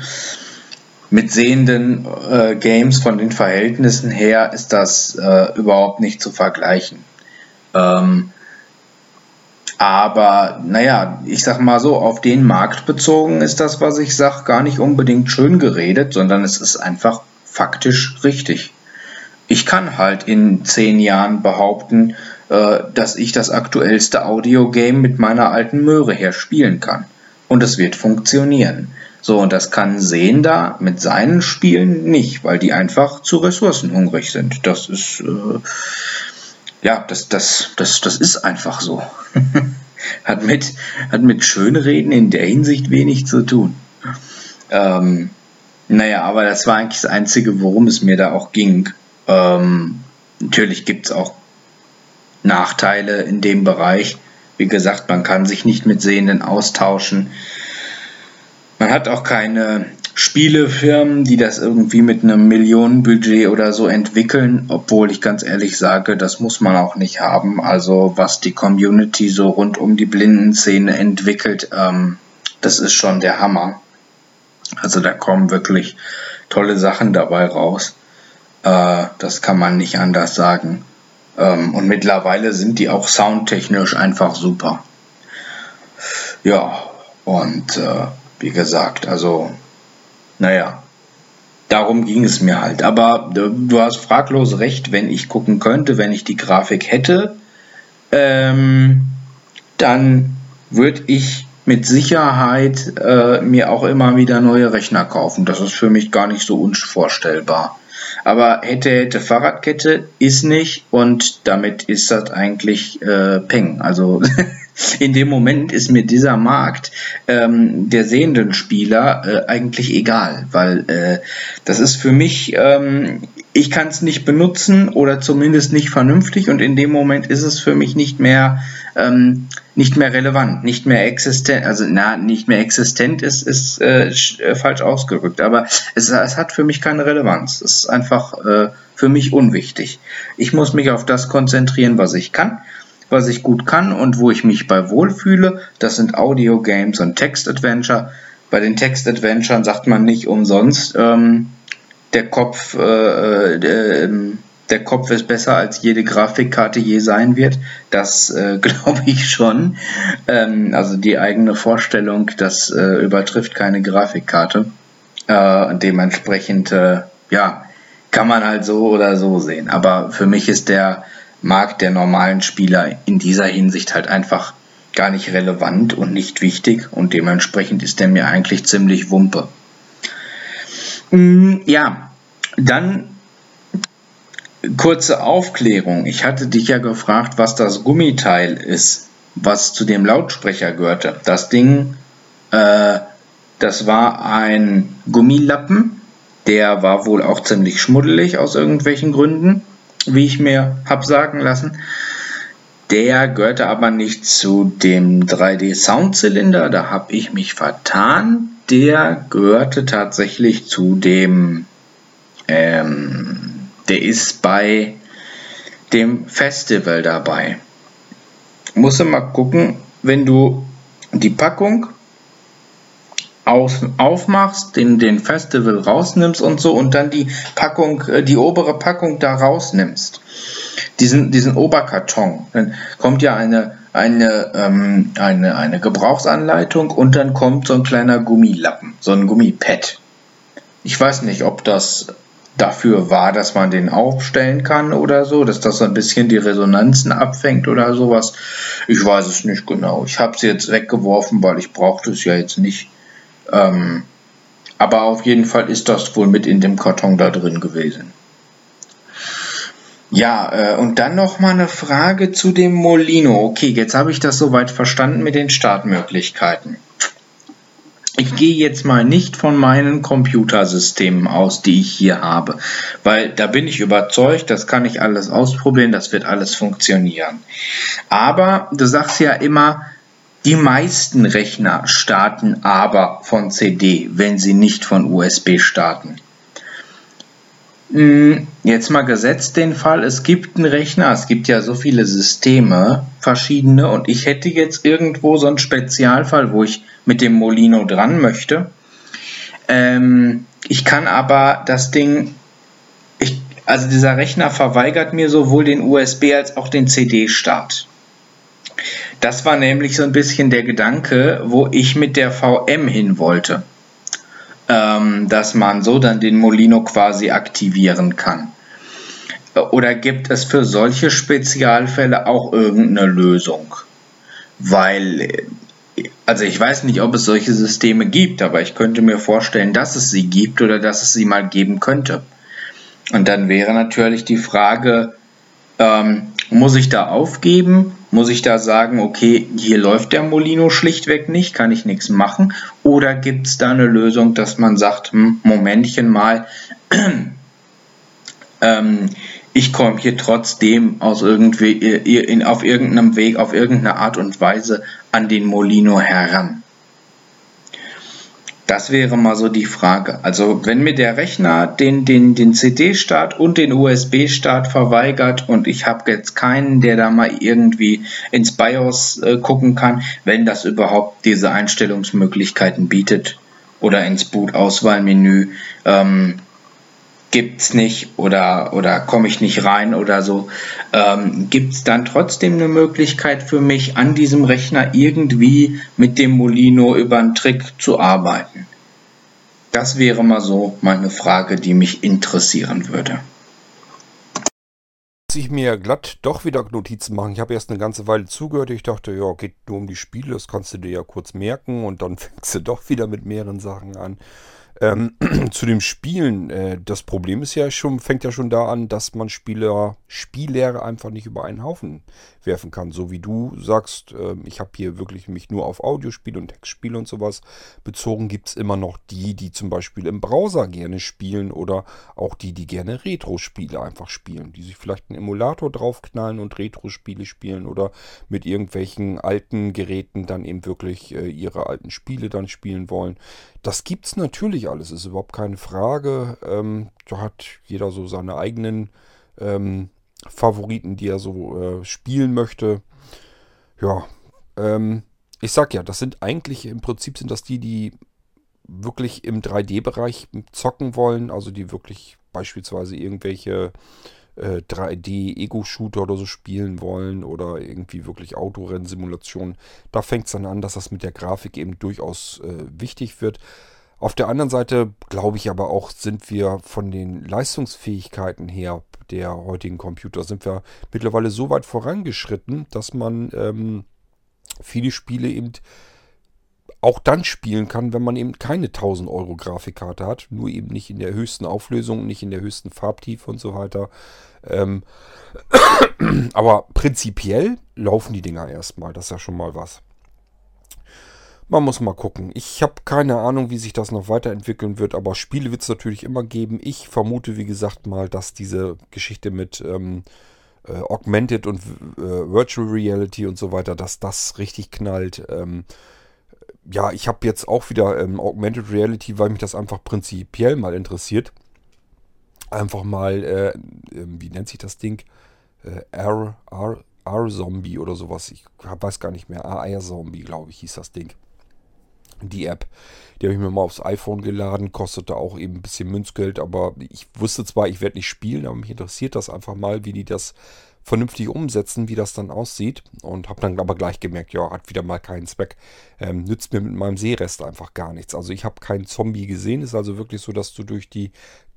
Mit sehenden äh, Games von den Verhältnissen her ist das äh, überhaupt nicht zu vergleichen. Ähm, aber naja, ich sag mal so, auf den Markt bezogen ist das, was ich sag, gar nicht unbedingt schön geredet, sondern es ist einfach faktisch richtig. Ich kann halt in zehn Jahren behaupten, äh, dass ich das aktuellste Audiogame mit meiner alten Möhre her spielen kann. Und es wird funktionieren. So, und das kann Sehender mit seinen Spielen nicht, weil die einfach zu ressourcenhungrig sind. Das ist, äh, ja, das, das, das, das ist einfach so. *laughs* hat, mit, hat mit Schönreden in der Hinsicht wenig zu tun. Ähm, naja, aber das war eigentlich das Einzige, worum es mir da auch ging. Ähm, natürlich gibt es auch Nachteile in dem Bereich. Wie gesagt, man kann sich nicht mit Sehenden austauschen. Man hat auch keine Spielefirmen, die das irgendwie mit einem Millionenbudget oder so entwickeln, obwohl ich ganz ehrlich sage, das muss man auch nicht haben. Also was die Community so rund um die Blindenszene entwickelt, ähm, das ist schon der Hammer. Also da kommen wirklich tolle Sachen dabei raus. Äh, das kann man nicht anders sagen. Ähm, und mittlerweile sind die auch soundtechnisch einfach super. Ja, und äh, wie gesagt, also naja, darum ging es mir halt. Aber äh, du hast fraglos recht, wenn ich gucken könnte, wenn ich die Grafik hätte, ähm, dann würde ich mit Sicherheit äh, mir auch immer wieder neue Rechner kaufen. Das ist für mich gar nicht so unvorstellbar. Aber hätte, hätte Fahrradkette ist nicht und damit ist das eigentlich äh, Peng. Also *laughs* in dem Moment ist mir dieser Markt ähm, der sehenden Spieler äh, eigentlich egal, weil äh, das ist für mich, ähm, ich kann es nicht benutzen oder zumindest nicht vernünftig und in dem Moment ist es für mich nicht mehr ähm, nicht mehr relevant, nicht mehr existent, also na, nicht mehr existent ist, ist äh, äh, falsch ausgerückt, aber es, es hat für mich keine Relevanz. Es ist einfach äh, für mich unwichtig. Ich muss mich auf das konzentrieren, was ich kann was ich gut kann und wo ich mich bei wohlfühle. Das sind Audio-Games und Text-Adventure. Bei den Text-Adventuren sagt man nicht umsonst, ähm, der Kopf, äh, äh, der Kopf ist besser als jede Grafikkarte je sein wird. Das äh, *laughs* glaube ich schon. Ähm, also die eigene Vorstellung, das äh, übertrifft keine Grafikkarte. Äh, dementsprechend, äh, ja, kann man halt so oder so sehen. Aber für mich ist der Markt der normalen Spieler in dieser Hinsicht halt einfach gar nicht relevant und nicht wichtig und dementsprechend ist der mir eigentlich ziemlich wumpe. Mm, ja, dann kurze Aufklärung. Ich hatte dich ja gefragt, was das Gummiteil ist, was zu dem Lautsprecher gehörte. Das Ding, äh, das war ein Gummilappen, der war wohl auch ziemlich schmuddelig aus irgendwelchen Gründen, wie ich mir hab sagen lassen. Der gehörte aber nicht zu dem 3D-Soundzylinder, da habe ich mich vertan. Der gehörte tatsächlich zu dem, ähm, der ist bei dem Festival dabei. Muss mal gucken, wenn du die Packung aus, aufmachst, den, den Festival rausnimmst und so und dann die Packung, äh, die obere Packung da rausnimmst diesen, diesen Oberkarton. Dann kommt ja eine, eine, ähm, eine, eine Gebrauchsanleitung und dann kommt so ein kleiner Gummilappen, so ein Gummipad. Ich weiß nicht, ob das dafür war, dass man den aufstellen kann oder so, dass das ein bisschen die Resonanzen abfängt oder sowas. Ich weiß es nicht genau. Ich habe es jetzt weggeworfen, weil ich brauchte es ja jetzt nicht. Ähm, aber auf jeden Fall ist das wohl mit in dem Karton da drin gewesen. Ja, äh, und dann noch mal eine Frage zu dem Molino. Okay, jetzt habe ich das soweit verstanden mit den Startmöglichkeiten. Ich gehe jetzt mal nicht von meinen Computersystemen aus, die ich hier habe, weil da bin ich überzeugt, das kann ich alles ausprobieren, das wird alles funktionieren. Aber du sagst ja immer, die meisten Rechner starten aber von CD, wenn sie nicht von USB starten. Hm, jetzt mal gesetzt den Fall, es gibt einen Rechner, es gibt ja so viele Systeme, verschiedene, und ich hätte jetzt irgendwo so einen Spezialfall, wo ich mit dem Molino dran möchte. Ähm, ich kann aber das Ding, ich, also dieser Rechner verweigert mir sowohl den USB als auch den CD-Start. Das war nämlich so ein bisschen der Gedanke, wo ich mit der VM hin wollte ähm, dass man so dann den Molino quasi aktivieren kann? Oder gibt es für solche Spezialfälle auch irgendeine Lösung? Weil, also ich weiß nicht, ob es solche Systeme gibt, aber ich könnte mir vorstellen, dass es sie gibt oder dass es sie mal geben könnte. Und dann wäre natürlich die Frage, ähm, muss ich da aufgeben? Muss ich da sagen, okay, hier läuft der Molino schlichtweg nicht, kann ich nichts machen? Oder gibt es da eine Lösung, dass man sagt, hm, Momentchen mal, *clears throat* ähm, ich komme hier trotzdem aus irgendwie in, auf irgendeinem Weg, auf irgendeine Art und Weise an den Molino heran? Das wäre mal so die Frage. Also wenn mir der Rechner den, den, den CD-Start und den USB-Start verweigert und ich habe jetzt keinen, der da mal irgendwie ins BIOS äh, gucken kann, wenn das überhaupt diese Einstellungsmöglichkeiten bietet oder ins Boot-Auswahlmenü, ähm, gibt es nicht oder, oder komme ich nicht rein oder so, ähm, gibt es dann trotzdem eine Möglichkeit für mich, an diesem Rechner irgendwie mit dem Molino über einen Trick zu arbeiten? Das wäre mal so meine Frage, die mich interessieren würde. Ich mir glatt doch wieder Notizen machen. Ich habe erst eine ganze Weile zugehört. Ich dachte, ja, geht nur um die Spiele, das kannst du dir ja kurz merken und dann *laughs* fängst du doch wieder mit mehreren Sachen an. Ähm, *clears throat* zu dem Spielen, äh, das Problem ist ja schon, fängt ja schon da an, dass man Spieler, Spiellehre einfach nicht über einen Haufen werfen kann. So wie du sagst, äh, ich habe hier wirklich mich nur auf Audiospiele und Textspiele und sowas bezogen, gibt es immer noch die, die zum Beispiel im Browser gerne spielen oder auch die, die gerne Retro-Spiele einfach spielen, die sich vielleicht einen Emulator draufknallen und Retro-Spiele spielen oder mit irgendwelchen alten Geräten dann eben wirklich äh, ihre alten Spiele dann spielen wollen. Das gibt es natürlich alles, ist überhaupt keine Frage. Ähm, da hat jeder so seine eigenen ähm, Favoriten, die er so äh, spielen möchte. Ja, ähm, ich sag ja, das sind eigentlich, im Prinzip sind das die, die wirklich im 3D-Bereich zocken wollen, also die wirklich beispielsweise irgendwelche äh, 3D-Ego-Shooter oder so spielen wollen oder irgendwie wirklich Autorennsimulationen, da fängt es dann an, dass das mit der Grafik eben durchaus äh, wichtig wird. Auf der anderen Seite glaube ich aber auch, sind wir von den Leistungsfähigkeiten her der heutigen Computer, sind wir mittlerweile so weit vorangeschritten, dass man ähm, viele Spiele eben auch dann spielen kann, wenn man eben keine 1000 Euro Grafikkarte hat, nur eben nicht in der höchsten Auflösung, nicht in der höchsten Farbtiefe und so weiter. Ähm, *clears throat* aber prinzipiell laufen die Dinger erstmal, das ist ja schon mal was. Man muss mal gucken. Ich habe keine Ahnung, wie sich das noch weiterentwickeln wird, aber Spiele wird es natürlich immer geben. Ich vermute, wie gesagt, mal, dass diese Geschichte mit ähm, äh, Augmented und äh, Virtual Reality und so weiter, dass das richtig knallt. Ähm, ja, ich habe jetzt auch wieder ähm, Augmented Reality, weil mich das einfach prinzipiell mal interessiert. Einfach mal, äh, ähm, wie nennt sich das Ding? Äh, R, R, R-Zombie oder sowas. Ich weiß gar nicht mehr. AR-Zombie, glaube ich, hieß das Ding die App. Die habe ich mir mal aufs iPhone geladen, kostete auch eben ein bisschen Münzgeld, aber ich wusste zwar, ich werde nicht spielen, aber mich interessiert das einfach mal, wie die das vernünftig umsetzen, wie das dann aussieht. Und habe dann aber gleich gemerkt, ja, hat wieder mal keinen Zweck. Ähm, nützt mir mit meinem Seerest einfach gar nichts. Also ich habe keinen Zombie gesehen. Ist also wirklich so, dass du durch die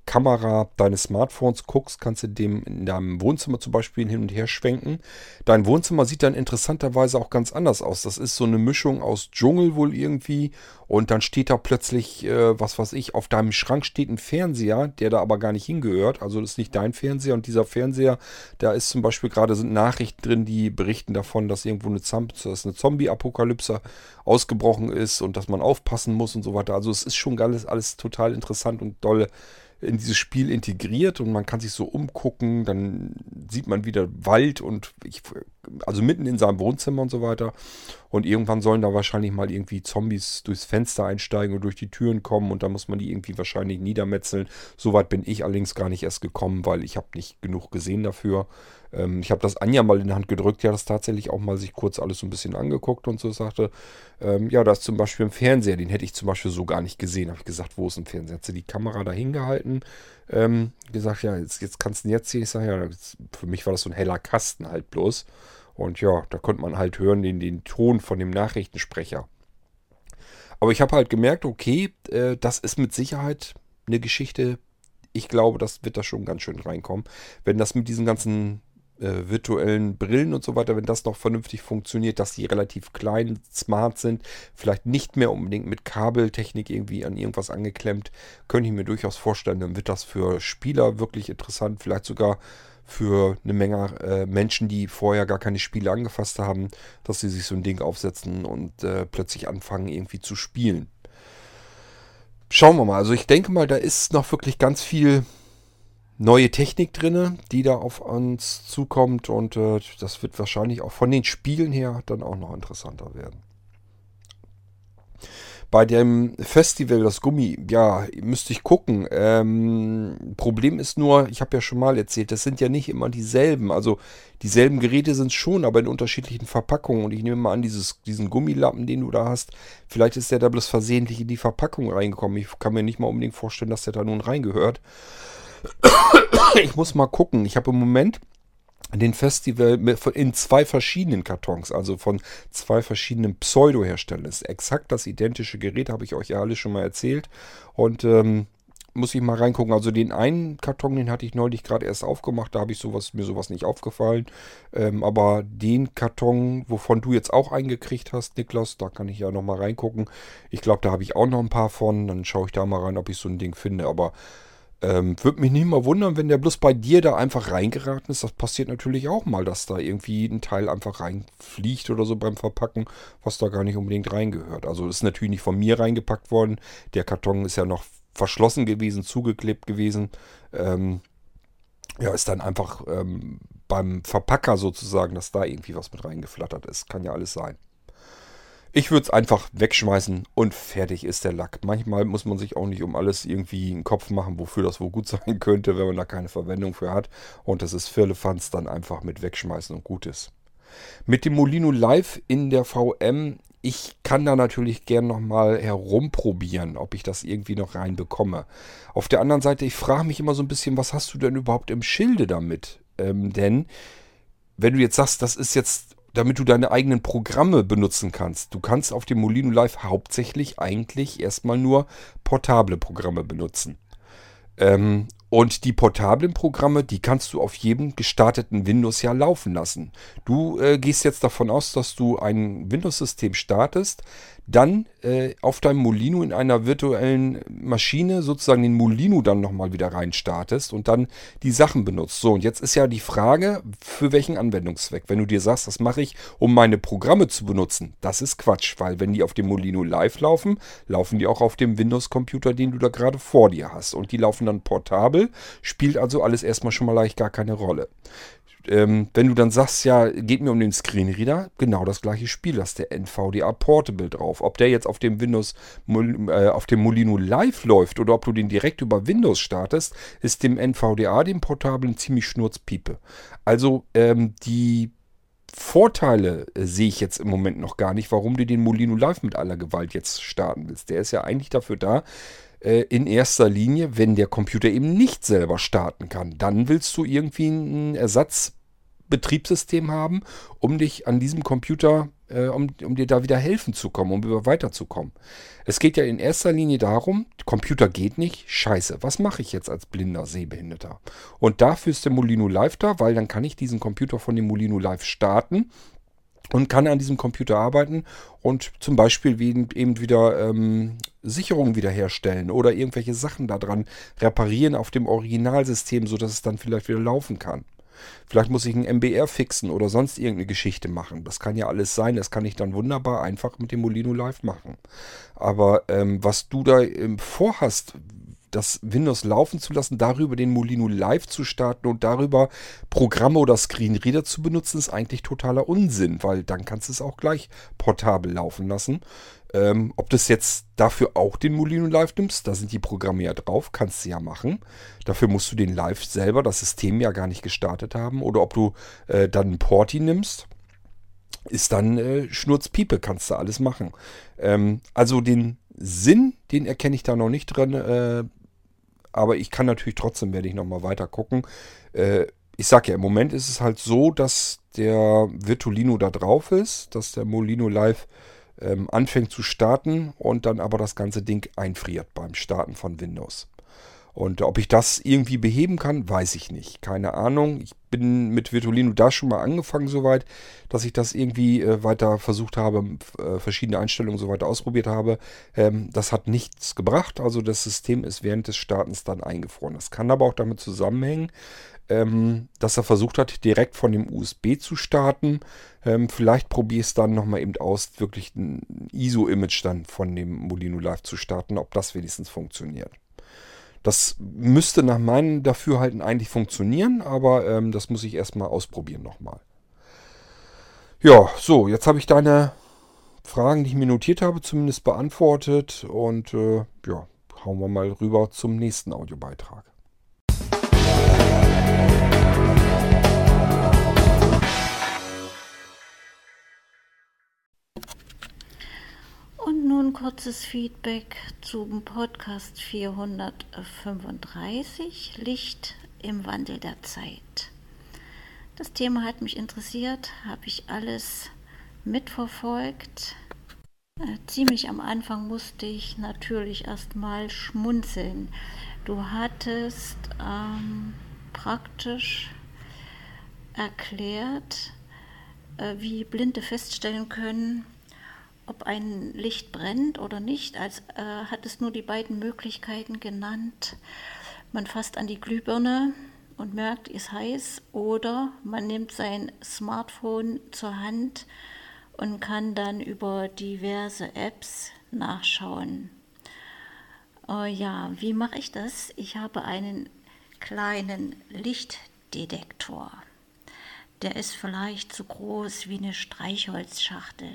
Kamera deines Smartphones guckst, kannst du dem in deinem Wohnzimmer zum Beispiel hin und her schwenken. Dein Wohnzimmer sieht dann interessanterweise auch ganz anders aus. Das ist so eine Mischung aus Dschungel wohl irgendwie und dann steht da plötzlich, äh, was weiß ich, auf deinem Schrank steht ein Fernseher, der da aber gar nicht hingehört. Also das ist nicht dein Fernseher und dieser Fernseher, da ist zum Beispiel gerade sind Nachrichten drin, die berichten davon, dass irgendwo eine, Zombie-Apokalypse ausgebrochen ist und dass man aufpassen muss und so weiter. Also es ist schon alles, alles total interessant und dolle in dieses Spiel integriert und man kann sich so umgucken, dann sieht man wieder Wald und ich, also mitten in seinem Wohnzimmer und so weiter. Und irgendwann sollen da wahrscheinlich mal irgendwie Zombies durchs Fenster einsteigen und durch die Türen kommen und da muss man die irgendwie wahrscheinlich niedermetzeln. Soweit bin ich allerdings gar nicht erst gekommen, weil ich habe nicht genug gesehen dafür. Ähm, ich habe das Anja mal in die Hand gedrückt, hat das tatsächlich auch mal sich kurz alles so ein bisschen angeguckt und so sagte, ähm, ja, da ist zum Beispiel ein Fernseher, den hätte ich zum Beispiel so gar nicht gesehen. Habe ich gesagt, wo ist ein Fernseher? Hat sie die Kamera da hingehalten, ähm, gesagt, ja, jetzt, jetzt kannst du ihn jetzt sehen. Ich sage, ja, für mich war das so ein heller Kasten halt bloß. Und ja, da konnte man halt hören den, den Ton von dem Nachrichtensprecher. Aber ich habe halt gemerkt, okay, äh, das ist mit Sicherheit eine Geschichte. Ich glaube, das wird da schon ganz schön reinkommen. Wenn das mit diesen ganzen äh, virtuellen Brillen und so weiter, wenn das noch vernünftig funktioniert, dass die relativ klein, smart sind, vielleicht nicht mehr unbedingt mit Kabeltechnik irgendwie an irgendwas angeklemmt, könnte ich mir durchaus vorstellen, dann wird das für Spieler wirklich interessant, vielleicht sogar für eine Menge äh, Menschen, die vorher gar keine Spiele angefasst haben, dass sie sich so ein Ding aufsetzen und äh, plötzlich anfangen irgendwie zu spielen. Schauen wir mal. Also ich denke mal, da ist noch wirklich ganz viel neue Technik drin, die da auf uns zukommt und äh, das wird wahrscheinlich auch von den Spielen her dann auch noch interessanter werden. Bei dem Festival, das Gummi, ja, müsste ich gucken. Ähm, Problem ist nur, ich habe ja schon mal erzählt, das sind ja nicht immer dieselben. Also dieselben Geräte sind schon, aber in unterschiedlichen Verpackungen. Und ich nehme mal an, dieses, diesen Gummilappen, den du da hast, vielleicht ist der da bloß versehentlich in die Verpackung reingekommen. Ich kann mir nicht mal unbedingt vorstellen, dass der da nun reingehört. Ich muss mal gucken. Ich habe im Moment den Festival in zwei verschiedenen Kartons, also von zwei verschiedenen Pseudo-Herstellern. Ist exakt das identische Gerät, habe ich euch ja alles schon mal erzählt. Und ähm, muss ich mal reingucken. Also den einen Karton, den hatte ich neulich gerade erst aufgemacht, da habe ich sowas, mir sowas nicht aufgefallen. Ähm, aber den Karton, wovon du jetzt auch eingekriegt hast, Niklas, da kann ich ja nochmal reingucken. Ich glaube, da habe ich auch noch ein paar von. Dann schaue ich da mal rein, ob ich so ein Ding finde. Aber ähm, Würde mich nicht mal wundern, wenn der bloß bei dir da einfach reingeraten ist. Das passiert natürlich auch mal, dass da irgendwie ein Teil einfach reinfliegt oder so beim Verpacken, was da gar nicht unbedingt reingehört. Also ist natürlich nicht von mir reingepackt worden. Der Karton ist ja noch verschlossen gewesen, zugeklebt gewesen. Ähm, ja, ist dann einfach ähm, beim Verpacker sozusagen, dass da irgendwie was mit reingeflattert ist. Kann ja alles sein. Ich würde es einfach wegschmeißen und fertig ist der Lack. Manchmal muss man sich auch nicht um alles irgendwie einen Kopf machen, wofür das wohl gut *laughs* sein könnte, wenn man da keine Verwendung für hat. Und das ist Firlefanz dann einfach mit wegschmeißen und gut ist. Mit dem Molino Live in der VM, ich kann da natürlich gern nochmal herumprobieren, ob ich das irgendwie noch reinbekomme. Auf der anderen Seite, ich frage mich immer so ein bisschen, was hast du denn überhaupt im Schilde damit? Ähm, denn wenn du jetzt sagst, das ist jetzt, damit du deine eigenen Programme benutzen kannst, du kannst auf dem Molino Live hauptsächlich eigentlich erstmal nur portable Programme benutzen. Ähm, und die portablen Programme, die kannst du auf jedem gestarteten Windows ja laufen lassen. Du äh, gehst jetzt davon aus, dass du ein Windows-System startest, dann äh, auf deinem Molino in einer virtuellen Maschine sozusagen den Molino dann nochmal wieder rein startest und dann die Sachen benutzt. So, und jetzt ist ja die Frage, für welchen Anwendungszweck. Wenn du dir sagst, das mache ich, um meine Programme zu benutzen, das ist Quatsch, weil wenn die auf dem Molino live laufen, laufen die auch auf dem Windows-Computer, den du da gerade vor dir hast. Und die laufen dann portabel, spielt also alles erstmal schon mal leicht gar keine Rolle ähm, wenn du dann sagst, ja, geht mir um den Screenreader, genau das gleiche Spiel, da ist der NVDA Portable drauf. Ob der jetzt auf dem Windows, äh, auf dem Molino Live läuft oder ob du den direkt über Windows startest, ist dem NVDA, dem Portablen, ziemlich schnurzpiepe. Also ähm, die Vorteile äh, sehe ich jetzt im Moment noch gar nicht, warum du den Molino Live mit aller Gewalt jetzt starten willst. Der ist ja eigentlich dafür da, äh, in erster Linie, wenn der Computer eben nicht selber starten kann. Dann willst du irgendwie einen Ersatz Betriebssystem haben, um dich an diesem Computer, äh, um, um dir da wieder helfen zu kommen, um weiterzukommen. Es geht ja in erster Linie darum, Computer geht nicht, scheiße, was mache ich jetzt als blinder Sehbehinderter? Und dafür ist der Molino Live da, weil dann kann ich diesen Computer von dem Molino Live starten und kann an diesem Computer arbeiten und zum Beispiel eben wieder ähm, Sicherungen wiederherstellen oder irgendwelche Sachen daran reparieren auf dem Originalsystem, sodass es dann vielleicht wieder laufen kann. Vielleicht muss ich ein MBR fixen oder sonst irgendeine Geschichte machen. Das kann ja alles sein. Das kann ich dann wunderbar einfach mit dem Molino Live machen. Aber ähm, was du da ähm, vorhast, das Windows laufen zu lassen, darüber den Molino Live zu starten und darüber Programme oder Screenreader zu benutzen, ist eigentlich totaler Unsinn, weil dann kannst du es auch gleich portabel laufen lassen. Ähm, ob das jetzt dafür auch den Molino Live nimmst, da sind die Programme ja drauf, kannst du ja machen. Dafür musst du den Live selber, das System ja gar nicht gestartet haben. Oder ob du äh, dann einen Porti nimmst, ist dann äh, Schnurzpiepe, kannst du alles machen. Ähm, also den Sinn, den erkenne ich da noch nicht drin. Äh, aber ich kann natürlich trotzdem, werde ich nochmal weiter gucken. Äh, ich sage ja, im Moment ist es halt so, dass der Virtolino da drauf ist, dass der Molino Live ähm, anfängt zu starten und dann aber das ganze Ding einfriert beim Starten von Windows. Und ob ich das irgendwie beheben kann, weiß ich nicht. Keine Ahnung. Ich bin mit Virtualino da schon mal angefangen soweit, dass ich das irgendwie äh, weiter versucht habe, äh, verschiedene Einstellungen so weiter ausprobiert habe. Ähm, das hat nichts gebracht. Also das System ist während des Startens dann eingefroren. Das kann aber auch damit zusammenhängen, ähm, dass er versucht hat, direkt von dem USB zu starten. Ähm, vielleicht probiere ich es dann nochmal eben aus, wirklich ein ISO-Image dann von dem Molino Live zu starten, ob das wenigstens funktioniert. Das müsste nach meinem Dafürhalten eigentlich funktionieren, aber ähm, das muss ich erstmal ausprobieren nochmal. Ja, so, jetzt habe ich deine Fragen, die ich mir notiert habe, zumindest beantwortet und äh, ja, hauen wir mal rüber zum nächsten Audiobeitrag. Und nun kurzes Feedback zum Podcast 435 Licht im Wandel der Zeit. Das Thema hat mich interessiert, habe ich alles mitverfolgt. Äh, ziemlich am Anfang musste ich natürlich erstmal schmunzeln. Du hattest ähm, praktisch erklärt, äh, wie Blinde feststellen können, ob ein Licht brennt oder nicht, als äh, hat es nur die beiden Möglichkeiten genannt. Man fasst an die Glühbirne und merkt, ist heiß, oder man nimmt sein Smartphone zur Hand und kann dann über diverse Apps nachschauen. Äh, ja, wie mache ich das? Ich habe einen kleinen Lichtdetektor. Der ist vielleicht so groß wie eine Streichholzschachtel.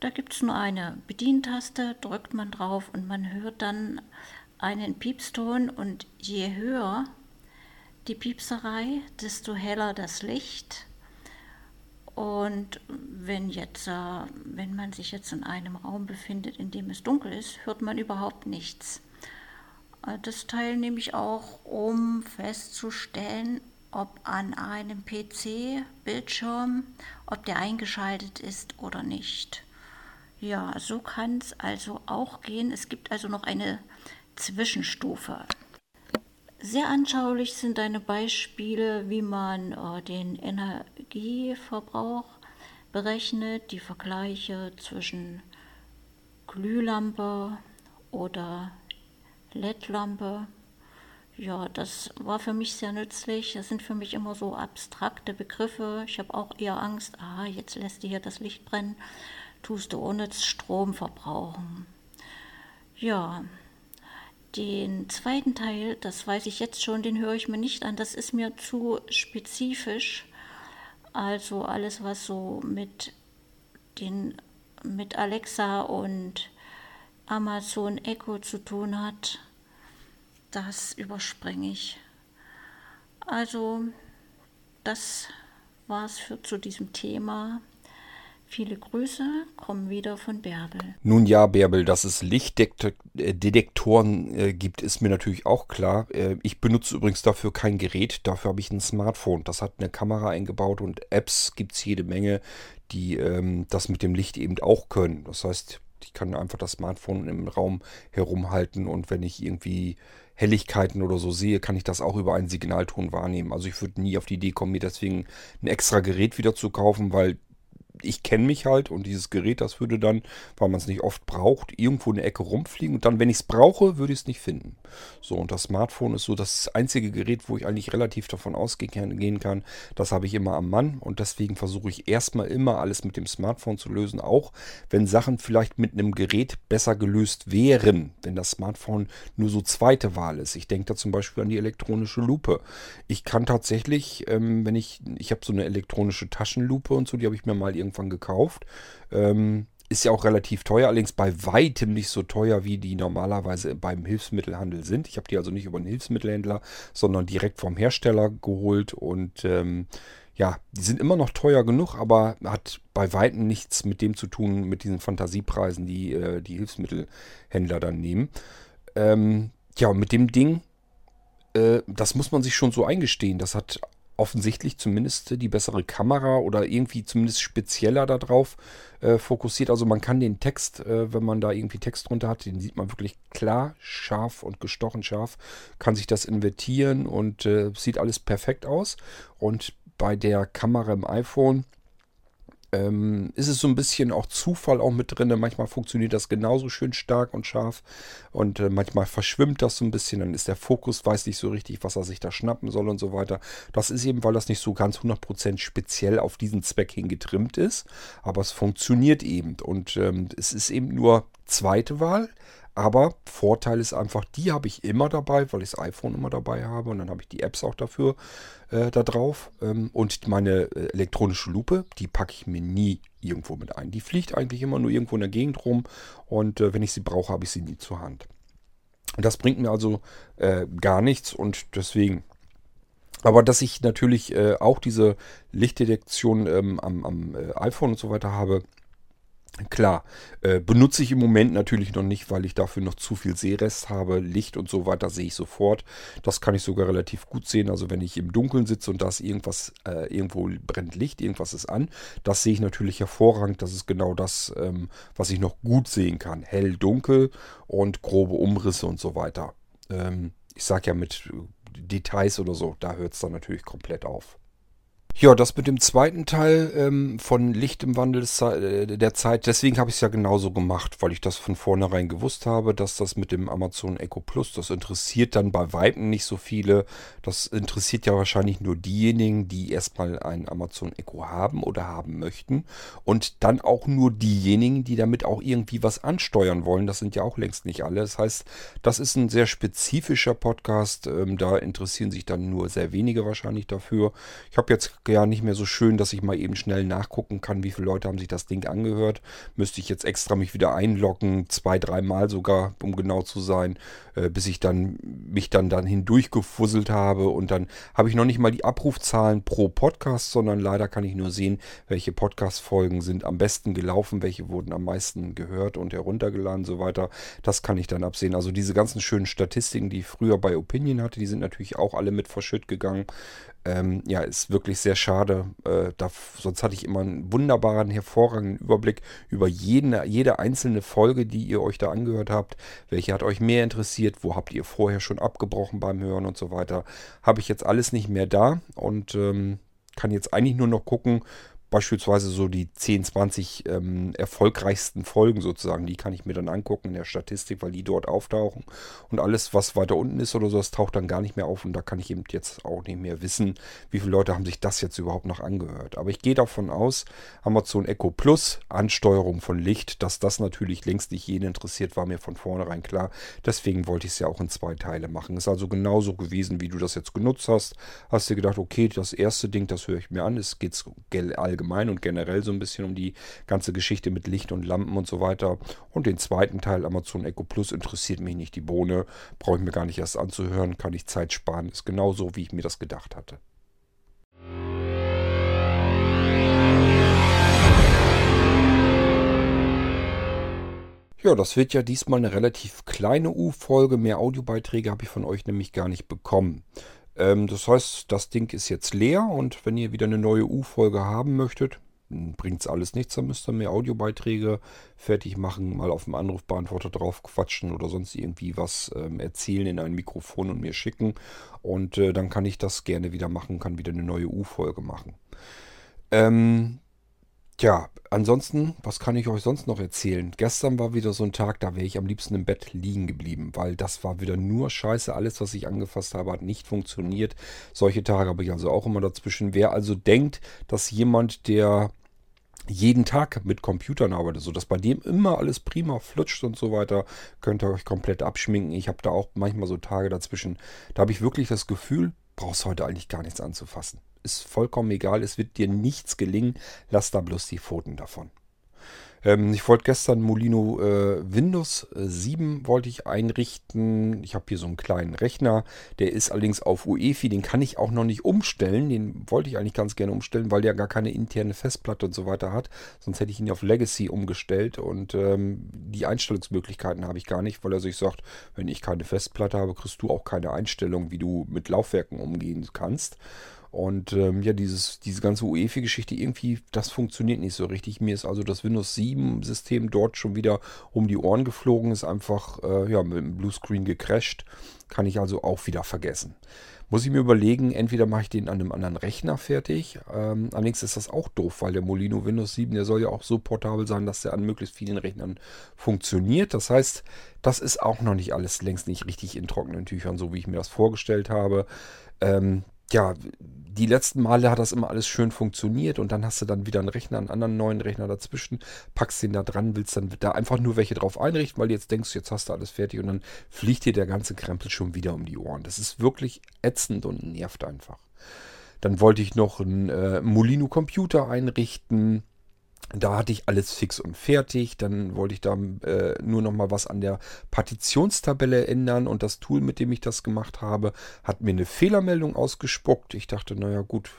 Da gibt es nur eine Bedientaste, drückt man drauf und man hört dann einen Piepston und je höher die Piepserei, desto heller das Licht. Und wenn jetzt, äh, wenn man sich jetzt in einem Raum befindet, in dem es dunkel ist, hört man überhaupt nichts. Das Teil nehme ich auch, um festzustellen, ob an einem PC-Bildschirm, ob der eingeschaltet ist oder nicht. Ja, so kann es also auch gehen. Es gibt also noch eine Zwischenstufe. Sehr anschaulich sind deine Beispiele, wie man äh, den Energieverbrauch berechnet, die Vergleiche zwischen Glühlampe oder LED-Lampe. Ja, das war für mich sehr nützlich. Das sind für mich immer so abstrakte Begriffe. Ich habe auch eher Angst, ah, jetzt lässt du hier das Licht brennen, tust du ohne Strom verbrauchen. Ja, den zweiten Teil, das weiß ich jetzt schon, den höre ich mir nicht an. Das ist mir zu spezifisch. Also alles, was so mit, den, mit Alexa und Amazon Echo zu tun hat, das überspringe ich. Also das war es zu diesem Thema. Viele Grüße, kommen wieder von Bärbel. Nun ja, Bärbel, dass es Lichtdetektoren äh, gibt, ist mir natürlich auch klar. Äh, ich benutze übrigens dafür kein Gerät, dafür habe ich ein Smartphone. Das hat eine Kamera eingebaut und Apps gibt es jede Menge, die ähm, das mit dem Licht eben auch können. Das heißt, ich kann einfach das Smartphone im Raum herumhalten und wenn ich irgendwie Helligkeiten oder so sehe, kann ich das auch über einen Signalton wahrnehmen. Also ich würde nie auf die Idee kommen, mir deswegen ein extra Gerät wieder zu kaufen, weil ich kenne mich halt und dieses Gerät, das würde dann, weil man es nicht oft braucht, irgendwo in der Ecke rumfliegen und dann, wenn ich es brauche, würde ich es nicht finden. So, und das Smartphone ist so das einzige Gerät, wo ich eigentlich relativ davon ausgehen kann, das habe ich immer am Mann und deswegen versuche ich erstmal immer alles mit dem Smartphone zu lösen, auch wenn Sachen vielleicht mit einem Gerät besser gelöst wären, wenn das Smartphone nur so zweite Wahl ist. Ich denke da zum Beispiel an die elektronische Lupe. Ich kann tatsächlich, ähm, wenn ich, ich habe so eine elektronische Taschenlupe und so, die habe ich mir mal irgendwie irgendwann gekauft. Ähm, ist ja auch relativ teuer, allerdings bei weitem nicht so teuer, wie die normalerweise beim Hilfsmittelhandel sind. Ich habe die also nicht über einen Hilfsmittelhändler, sondern direkt vom Hersteller geholt und ähm, ja, die sind immer noch teuer genug, aber hat bei weitem nichts mit dem zu tun, mit diesen Fantasiepreisen, die äh, die Hilfsmittelhändler dann nehmen. Ähm, ja, mit dem Ding, äh, das muss man sich schon so eingestehen. Das hat offensichtlich zumindest die bessere Kamera oder irgendwie zumindest spezieller darauf äh, fokussiert. Also man kann den Text, äh, wenn man da irgendwie Text drunter hat, den sieht man wirklich klar, scharf und gestochen scharf, kann sich das invertieren und äh, sieht alles perfekt aus. Und bei der Kamera im iPhone ähm, ist es so ein bisschen auch Zufall auch mit drin. Manchmal funktioniert das genauso schön stark und scharf und äh, manchmal verschwimmt das so ein bisschen. Dann ist der Fokus, weiß nicht so richtig, was er sich da schnappen soll und so weiter. Das ist eben, weil das nicht so ganz 100% speziell auf diesen Zweck hin getrimmt ist, aber es funktioniert eben und ähm, es ist eben nur zweite Wahl. Aber Vorteil ist einfach, die habe ich immer dabei, weil ich das iPhone immer dabei habe und dann habe ich die Apps auch dafür äh, da drauf. Ähm, und meine äh, elektronische Lupe, die packe ich mir nie irgendwo mit ein. Die fliegt eigentlich immer nur irgendwo in der Gegend rum und äh, wenn ich sie brauche, habe ich sie nie zur Hand. Und das bringt mir also äh, gar nichts und deswegen aber dass ich natürlich äh, auch diese Lichtdetektion ähm, am, am äh, iPhone und so weiter habe, Klar, äh, benutze ich im Moment natürlich noch nicht, weil ich dafür noch zu viel Sehrest habe. Licht und so weiter sehe ich sofort. Das kann ich sogar relativ gut sehen. Also wenn ich im Dunkeln sitze und da ist irgendwas, äh, irgendwo brennt Licht, irgendwas ist an, das sehe ich natürlich hervorragend. Das ist genau das, ähm, was ich noch gut sehen kann. Hell, dunkel und grobe Umrisse und so weiter. Ähm, ich sage ja mit Details oder so, da hört es dann natürlich komplett auf. Ja, das mit dem zweiten Teil ähm, von Licht im Wandel äh, der Zeit, deswegen habe ich es ja genauso gemacht, weil ich das von vornherein gewusst habe, dass das mit dem Amazon Echo Plus, das interessiert dann bei Weitem nicht so viele. Das interessiert ja wahrscheinlich nur diejenigen, die erstmal ein Amazon Echo haben oder haben möchten. Und dann auch nur diejenigen, die damit auch irgendwie was ansteuern wollen. Das sind ja auch längst nicht alle. Das heißt, das ist ein sehr spezifischer Podcast. Ähm, da interessieren sich dann nur sehr wenige wahrscheinlich dafür. Ich habe jetzt ja nicht mehr so schön, dass ich mal eben schnell nachgucken kann, wie viele Leute haben sich das Ding angehört. Müsste ich jetzt extra mich wieder einloggen, zwei, dreimal sogar, um genau zu sein, äh, bis ich dann mich dann, dann hindurchgefusselt habe. Und dann habe ich noch nicht mal die Abrufzahlen pro Podcast, sondern leider kann ich nur sehen, welche Podcast-Folgen sind am besten gelaufen, welche wurden am meisten gehört und heruntergeladen und so weiter. Das kann ich dann absehen. Also diese ganzen schönen Statistiken, die ich früher bei Opinion hatte, die sind natürlich auch alle mit verschütt gegangen. Ähm, ja, ist wirklich sehr schade. Äh, da, sonst hatte ich immer einen wunderbaren, hervorragenden Überblick über jeden, jede einzelne Folge, die ihr euch da angehört habt. Welche hat euch mehr interessiert? Wo habt ihr vorher schon abgebrochen beim Hören und so weiter? Habe ich jetzt alles nicht mehr da und ähm, kann jetzt eigentlich nur noch gucken, beispielsweise so die 10, 20 ähm, erfolgreichsten Folgen sozusagen, die kann ich mir dann angucken in der Statistik, weil die dort auftauchen. Und alles, was weiter unten ist oder so, das taucht dann gar nicht mehr auf und da kann ich eben jetzt auch nicht mehr wissen, wie viele Leute haben sich das jetzt überhaupt noch angehört. Aber ich gehe davon aus, Amazon Echo Plus, Ansteuerung von Licht, dass das natürlich längst nicht jeden interessiert, war mir von vornherein klar. Deswegen wollte ich es ja auch in zwei Teile machen. Ist also genauso gewesen, wie du das jetzt genutzt hast. Hast dir gedacht, okay, das erste Ding, das höre ich mir an, es geht allgemein allgemein und generell so ein bisschen um die ganze Geschichte mit Licht und Lampen und so weiter. Und den zweiten Teil Amazon Echo Plus interessiert mich nicht die Bohne, brauche ich mir gar nicht erst anzuhören, kann ich Zeit sparen, ist genauso, wie ich mir das gedacht hatte. Ja, das wird ja diesmal eine relativ kleine U-Folge. Mehr Audiobeiträge habe ich von euch nämlich gar nicht bekommen. Ähm, das heißt, das Ding ist jetzt leer und wenn ihr wieder eine neue U-Folge haben möchtet, bringt es alles nichts, dann müsst ihr mehr Audiobeiträge fertig machen, mal auf dem Anrufbeantworter drauf quatschen oder sonst irgendwie was ähm, erzählen in ein Mikrofon und mir schicken. Und äh, dann kann ich das gerne wieder machen, kann wieder eine neue U-Folge machen. Ähm, Tja, ansonsten, was kann ich euch sonst noch erzählen? Gestern war wieder so ein Tag, da wäre ich am liebsten im Bett liegen geblieben, weil das war wieder nur Scheiße. Alles, was ich angefasst habe, hat nicht funktioniert. Solche Tage habe ich also auch immer dazwischen. Wer also denkt, dass jemand, der jeden Tag mit Computern arbeitet, so dass bei dem immer alles prima flutscht und so weiter, könnt ihr euch komplett abschminken. Ich habe da auch manchmal so Tage dazwischen. Da habe ich wirklich das Gefühl, brauchst heute eigentlich gar nichts anzufassen ist vollkommen egal, es wird dir nichts gelingen, lass da bloß die Pfoten davon. Ähm, ich wollte gestern Molino äh, Windows 7 äh, wollte ich einrichten. Ich habe hier so einen kleinen Rechner, der ist allerdings auf UEFI, den kann ich auch noch nicht umstellen. Den wollte ich eigentlich ganz gerne umstellen, weil der gar keine interne Festplatte und so weiter hat. Sonst hätte ich ihn auf Legacy umgestellt und ähm, die Einstellungsmöglichkeiten habe ich gar nicht, weil er sich sagt, wenn ich keine Festplatte habe, kriegst du auch keine Einstellung, wie du mit Laufwerken umgehen kannst. Und ähm, ja, dieses, diese ganze UEFI-Geschichte, irgendwie, das funktioniert nicht so richtig. Mir ist also das Windows 7-System dort schon wieder um die Ohren geflogen, ist einfach äh, ja, mit dem Bluescreen gecrashed. Kann ich also auch wieder vergessen. Muss ich mir überlegen, entweder mache ich den an einem anderen Rechner fertig. Ähm, allerdings ist das auch doof, weil der Molino Windows 7, der soll ja auch so portabel sein, dass der an möglichst vielen Rechnern funktioniert. Das heißt, das ist auch noch nicht alles längst nicht richtig in trockenen Tüchern, so wie ich mir das vorgestellt habe. Ähm, ja, die letzten Male hat das immer alles schön funktioniert und dann hast du dann wieder einen Rechner, einen anderen neuen Rechner dazwischen, packst den da dran, willst dann da einfach nur welche drauf einrichten, weil du jetzt denkst, jetzt hast du alles fertig und dann fliegt dir der ganze Krempel schon wieder um die Ohren. Das ist wirklich ätzend und nervt einfach. Dann wollte ich noch einen äh, Molino Computer einrichten da hatte ich alles fix und fertig. Dann wollte ich da äh, nur noch mal was an der Partitionstabelle ändern. Und das Tool, mit dem ich das gemacht habe, hat mir eine Fehlermeldung ausgespuckt. Ich dachte, naja gut,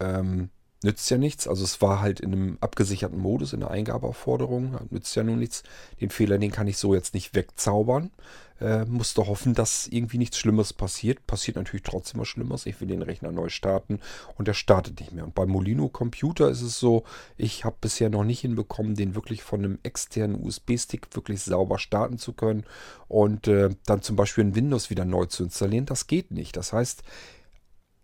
ähm, nützt ja nichts. Also es war halt in einem abgesicherten Modus, in der Eingabeaufforderung. Nützt ja nun nichts. Den Fehler, den kann ich so jetzt nicht wegzaubern äh, musste hoffen, dass irgendwie nichts Schlimmes passiert. Passiert natürlich trotzdem was Schlimmes. Ich will den Rechner neu starten und der startet nicht mehr. Und beim Molino Computer ist es so, ich habe bisher noch nicht hinbekommen, den wirklich von einem externen USB-Stick wirklich sauber starten zu können und äh, dann zum Beispiel ein Windows wieder neu zu installieren. Das geht nicht. Das heißt,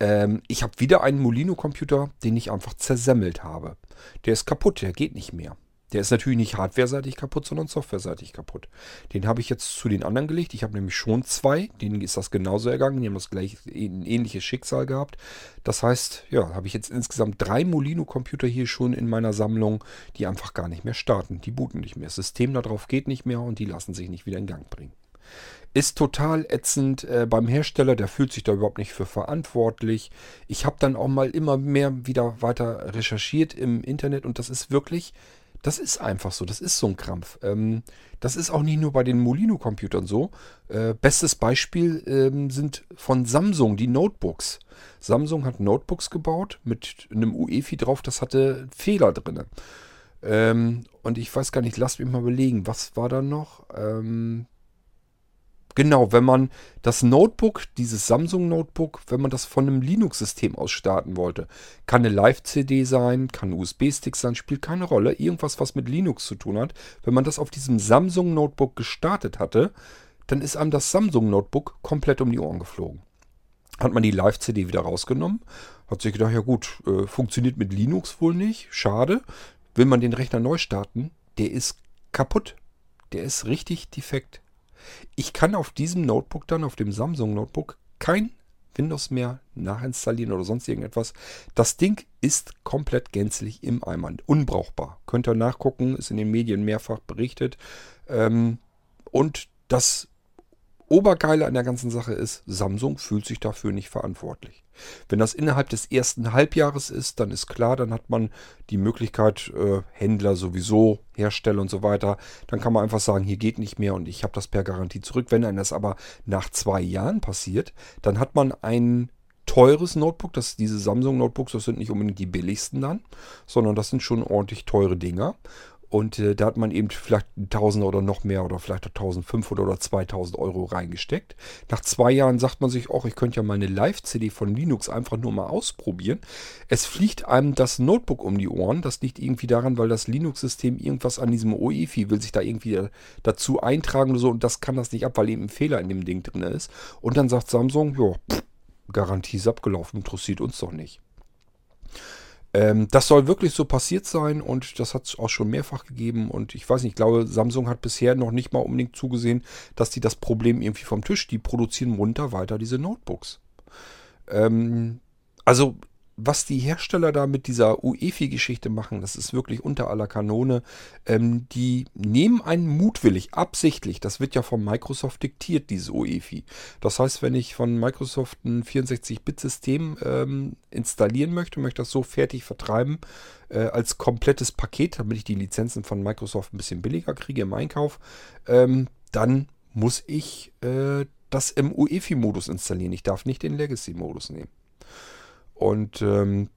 ähm, ich habe wieder einen Molino-Computer, den ich einfach zersemmelt habe. Der ist kaputt, der geht nicht mehr. Der ist natürlich nicht hardware-seitig kaputt, sondern software-seitig kaputt. Den habe ich jetzt zu den anderen gelegt. Ich habe nämlich schon zwei. Denen ist das genauso ergangen. Die haben das gleich ein ähnliches Schicksal gehabt. Das heißt, ja, habe ich jetzt insgesamt drei Molino-Computer hier schon in meiner Sammlung, die einfach gar nicht mehr starten. Die booten nicht mehr. Das System darauf geht nicht mehr und die lassen sich nicht wieder in Gang bringen. Ist total ätzend äh, beim Hersteller, der fühlt sich da überhaupt nicht für verantwortlich. Ich habe dann auch mal immer mehr wieder weiter recherchiert im Internet und das ist wirklich, das ist einfach so, das ist so ein Krampf. Ähm, das ist auch nicht nur bei den Molino-Computern so. Äh, bestes Beispiel ähm, sind von Samsung die Notebooks. Samsung hat Notebooks gebaut mit einem UEFI drauf, das hatte Fehler drin. Ähm, und ich weiß gar nicht, lasst mich mal überlegen, was war da noch? Ähm, Genau, wenn man das Notebook, dieses Samsung Notebook, wenn man das von einem Linux-System aus starten wollte, kann eine Live-CD sein, kann ein USB-Stick sein, spielt keine Rolle. Irgendwas, was mit Linux zu tun hat. Wenn man das auf diesem Samsung Notebook gestartet hatte, dann ist einem das Samsung Notebook komplett um die Ohren geflogen. Hat man die Live-CD wieder rausgenommen, hat sich gedacht, ja gut, äh, funktioniert mit Linux wohl nicht, schade. Will man den Rechner neu starten, der ist kaputt. Der ist richtig defekt. Ich kann auf diesem Notebook dann, auf dem Samsung Notebook, kein Windows mehr nachinstallieren oder sonst irgendetwas. Das Ding ist komplett gänzlich im Eimer. Unbrauchbar. Könnt ihr nachgucken, ist in den Medien mehrfach berichtet. Ähm, und das Obergeile an der ganzen Sache ist, Samsung fühlt sich dafür nicht verantwortlich. Wenn das innerhalb des ersten Halbjahres ist, dann ist klar, dann hat man die Möglichkeit, äh, Händler sowieso, Hersteller und so weiter, dann kann man einfach sagen, hier geht nicht mehr und ich habe das per Garantie zurück. Wenn einem das aber nach zwei Jahren passiert, dann hat man ein teures Notebook, das diese Samsung Notebooks, das sind nicht unbedingt die billigsten dann, sondern das sind schon ordentlich teure Dinger. Und äh, da hat man eben vielleicht 1000 oder noch mehr oder vielleicht 1500 oder 2000 Euro reingesteckt. Nach zwei Jahren sagt man sich auch, ich könnte ja meine Live-CD von Linux einfach nur mal ausprobieren. Es fliegt einem das Notebook um die Ohren. Das liegt irgendwie daran, weil das Linux-System irgendwas an diesem OEFI will sich da irgendwie dazu eintragen oder so. Und das kann das nicht ab, weil eben ein Fehler in dem Ding drin ist. Und dann sagt Samsung, ja, Garantie ist abgelaufen, interessiert uns doch nicht. Ähm, das soll wirklich so passiert sein und das hat es auch schon mehrfach gegeben. Und ich weiß nicht, ich glaube, Samsung hat bisher noch nicht mal unbedingt zugesehen, dass die das Problem irgendwie vom Tisch, die produzieren munter weiter diese Notebooks. Ähm, also was die Hersteller da mit dieser UEFI-Geschichte machen, das ist wirklich unter aller Kanone. Ähm, die nehmen einen mutwillig, absichtlich, das wird ja von Microsoft diktiert, dieses UEFI. Das heißt, wenn ich von Microsoft ein 64-Bit-System ähm, installieren möchte, möchte das so fertig vertreiben äh, als komplettes Paket, damit ich die Lizenzen von Microsoft ein bisschen billiger kriege im Einkauf, ähm, dann muss ich äh, das im UEFI-Modus installieren. Ich darf nicht den Legacy-Modus nehmen. Und ähm,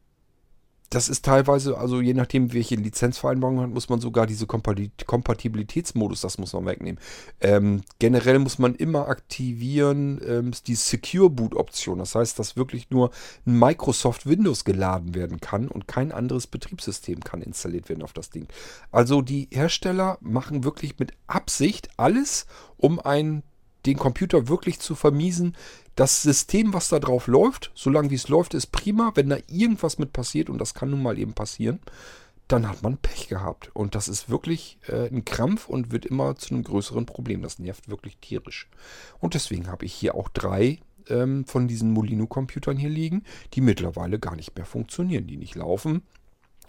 das ist teilweise, also je nachdem, welche Lizenzvereinbarung man hat, muss man sogar diese Kompatibilitätsmodus, das muss man wegnehmen. Ähm, generell muss man immer aktivieren ähm, die Secure Boot Option. Das heißt, dass wirklich nur Microsoft Windows geladen werden kann und kein anderes Betriebssystem kann installiert werden auf das Ding. Also die Hersteller machen wirklich mit Absicht alles, um ein den Computer wirklich zu vermiesen. Das System, was da drauf läuft, solange wie es läuft, ist prima. Wenn da irgendwas mit passiert, und das kann nun mal eben passieren, dann hat man Pech gehabt. Und das ist wirklich äh, ein Krampf und wird immer zu einem größeren Problem. Das nervt wirklich tierisch. Und deswegen habe ich hier auch drei ähm, von diesen Molino-Computern hier liegen, die mittlerweile gar nicht mehr funktionieren, die nicht laufen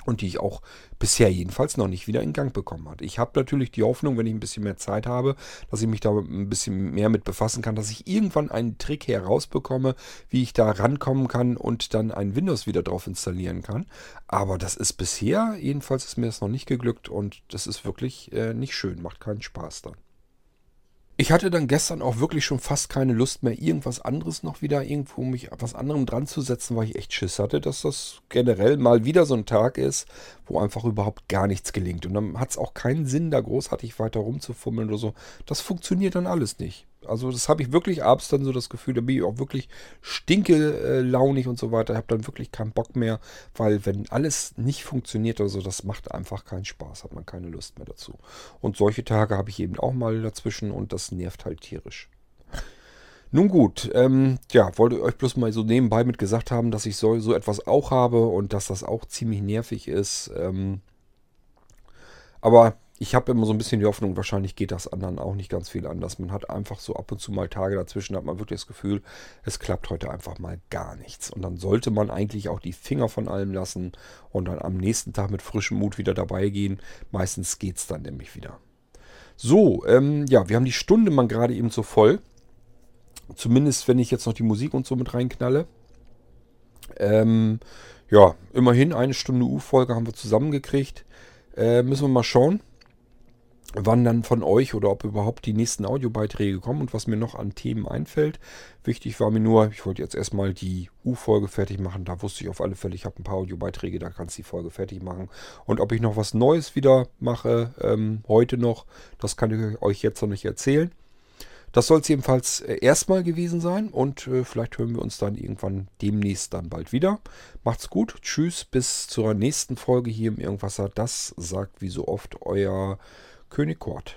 und die ich auch bisher jedenfalls noch nicht wieder in Gang bekommen habe. Ich habe natürlich die Hoffnung, wenn ich ein bisschen mehr Zeit habe, dass ich mich da ein bisschen mehr mit befassen kann, dass ich irgendwann einen Trick herausbekomme, wie ich da rankommen kann und dann ein Windows wieder drauf installieren kann. Aber das ist bisher, jedenfalls ist mir das noch nicht geglückt und das ist wirklich äh, nicht schön, macht keinen Spaß dann. Ich hatte dann gestern auch wirklich schon fast keine Lust mehr, irgendwas anderes noch wieder irgendwo mich was anderem dran zu setzen, weil ich echt Schiss hatte, dass das generell mal wieder so ein Tag ist, wo einfach überhaupt gar nichts gelingt. Und dann hat es auch keinen Sinn, da großartig weiter rumzufummeln oder so. Das funktioniert dann alles nicht. Also das habe ich wirklich abends dann so das Gefühl, da bin ich auch wirklich stinkelaunig und so weiter. Ich habe dann wirklich keinen Bock mehr, weil wenn alles nicht funktioniert oder so, das macht einfach keinen Spaß, hat man keine Lust mehr dazu. Und solche Tage habe ich eben auch mal dazwischen und das nervt halt tierisch. Nun gut, ähm, ja, wollte euch bloß mal so nebenbei mit gesagt haben, dass ich so, so etwas auch habe und dass das auch ziemlich nervig ist. Ähm, aber ich habe immer so ein bisschen die Hoffnung, wahrscheinlich geht das anderen auch nicht ganz viel anders. Man hat einfach so ab und zu mal Tage dazwischen, hat man wirklich das Gefühl, es klappt heute einfach mal gar nichts. Und dann sollte man eigentlich auch die Finger von allem lassen und dann am nächsten Tag mit frischem Mut wieder dabei gehen. Meistens geht es dann nämlich wieder. So, ähm, ja, wir haben die Stunde mal gerade eben so voll. Zumindest, wenn ich jetzt noch die Musik und so mit reinknalle. Ähm, ja, immerhin eine Stunde U-Folge haben wir zusammengekriegt. Äh, müssen wir mal schauen, wann dann von euch oder ob überhaupt die nächsten Audiobeiträge kommen und was mir noch an Themen einfällt. Wichtig war mir nur, ich wollte jetzt erstmal die U-Folge fertig machen. Da wusste ich auf alle Fälle, ich habe ein paar Audiobeiträge, da kannst du die Folge fertig machen. Und ob ich noch was Neues wieder mache, ähm, heute noch, das kann ich euch jetzt noch nicht erzählen. Das soll es jedenfalls äh, erstmal gewesen sein und äh, vielleicht hören wir uns dann irgendwann demnächst dann bald wieder. Macht's gut, tschüss, bis zur nächsten Folge hier im Irgendwasser. Das sagt wie so oft euer König Kort.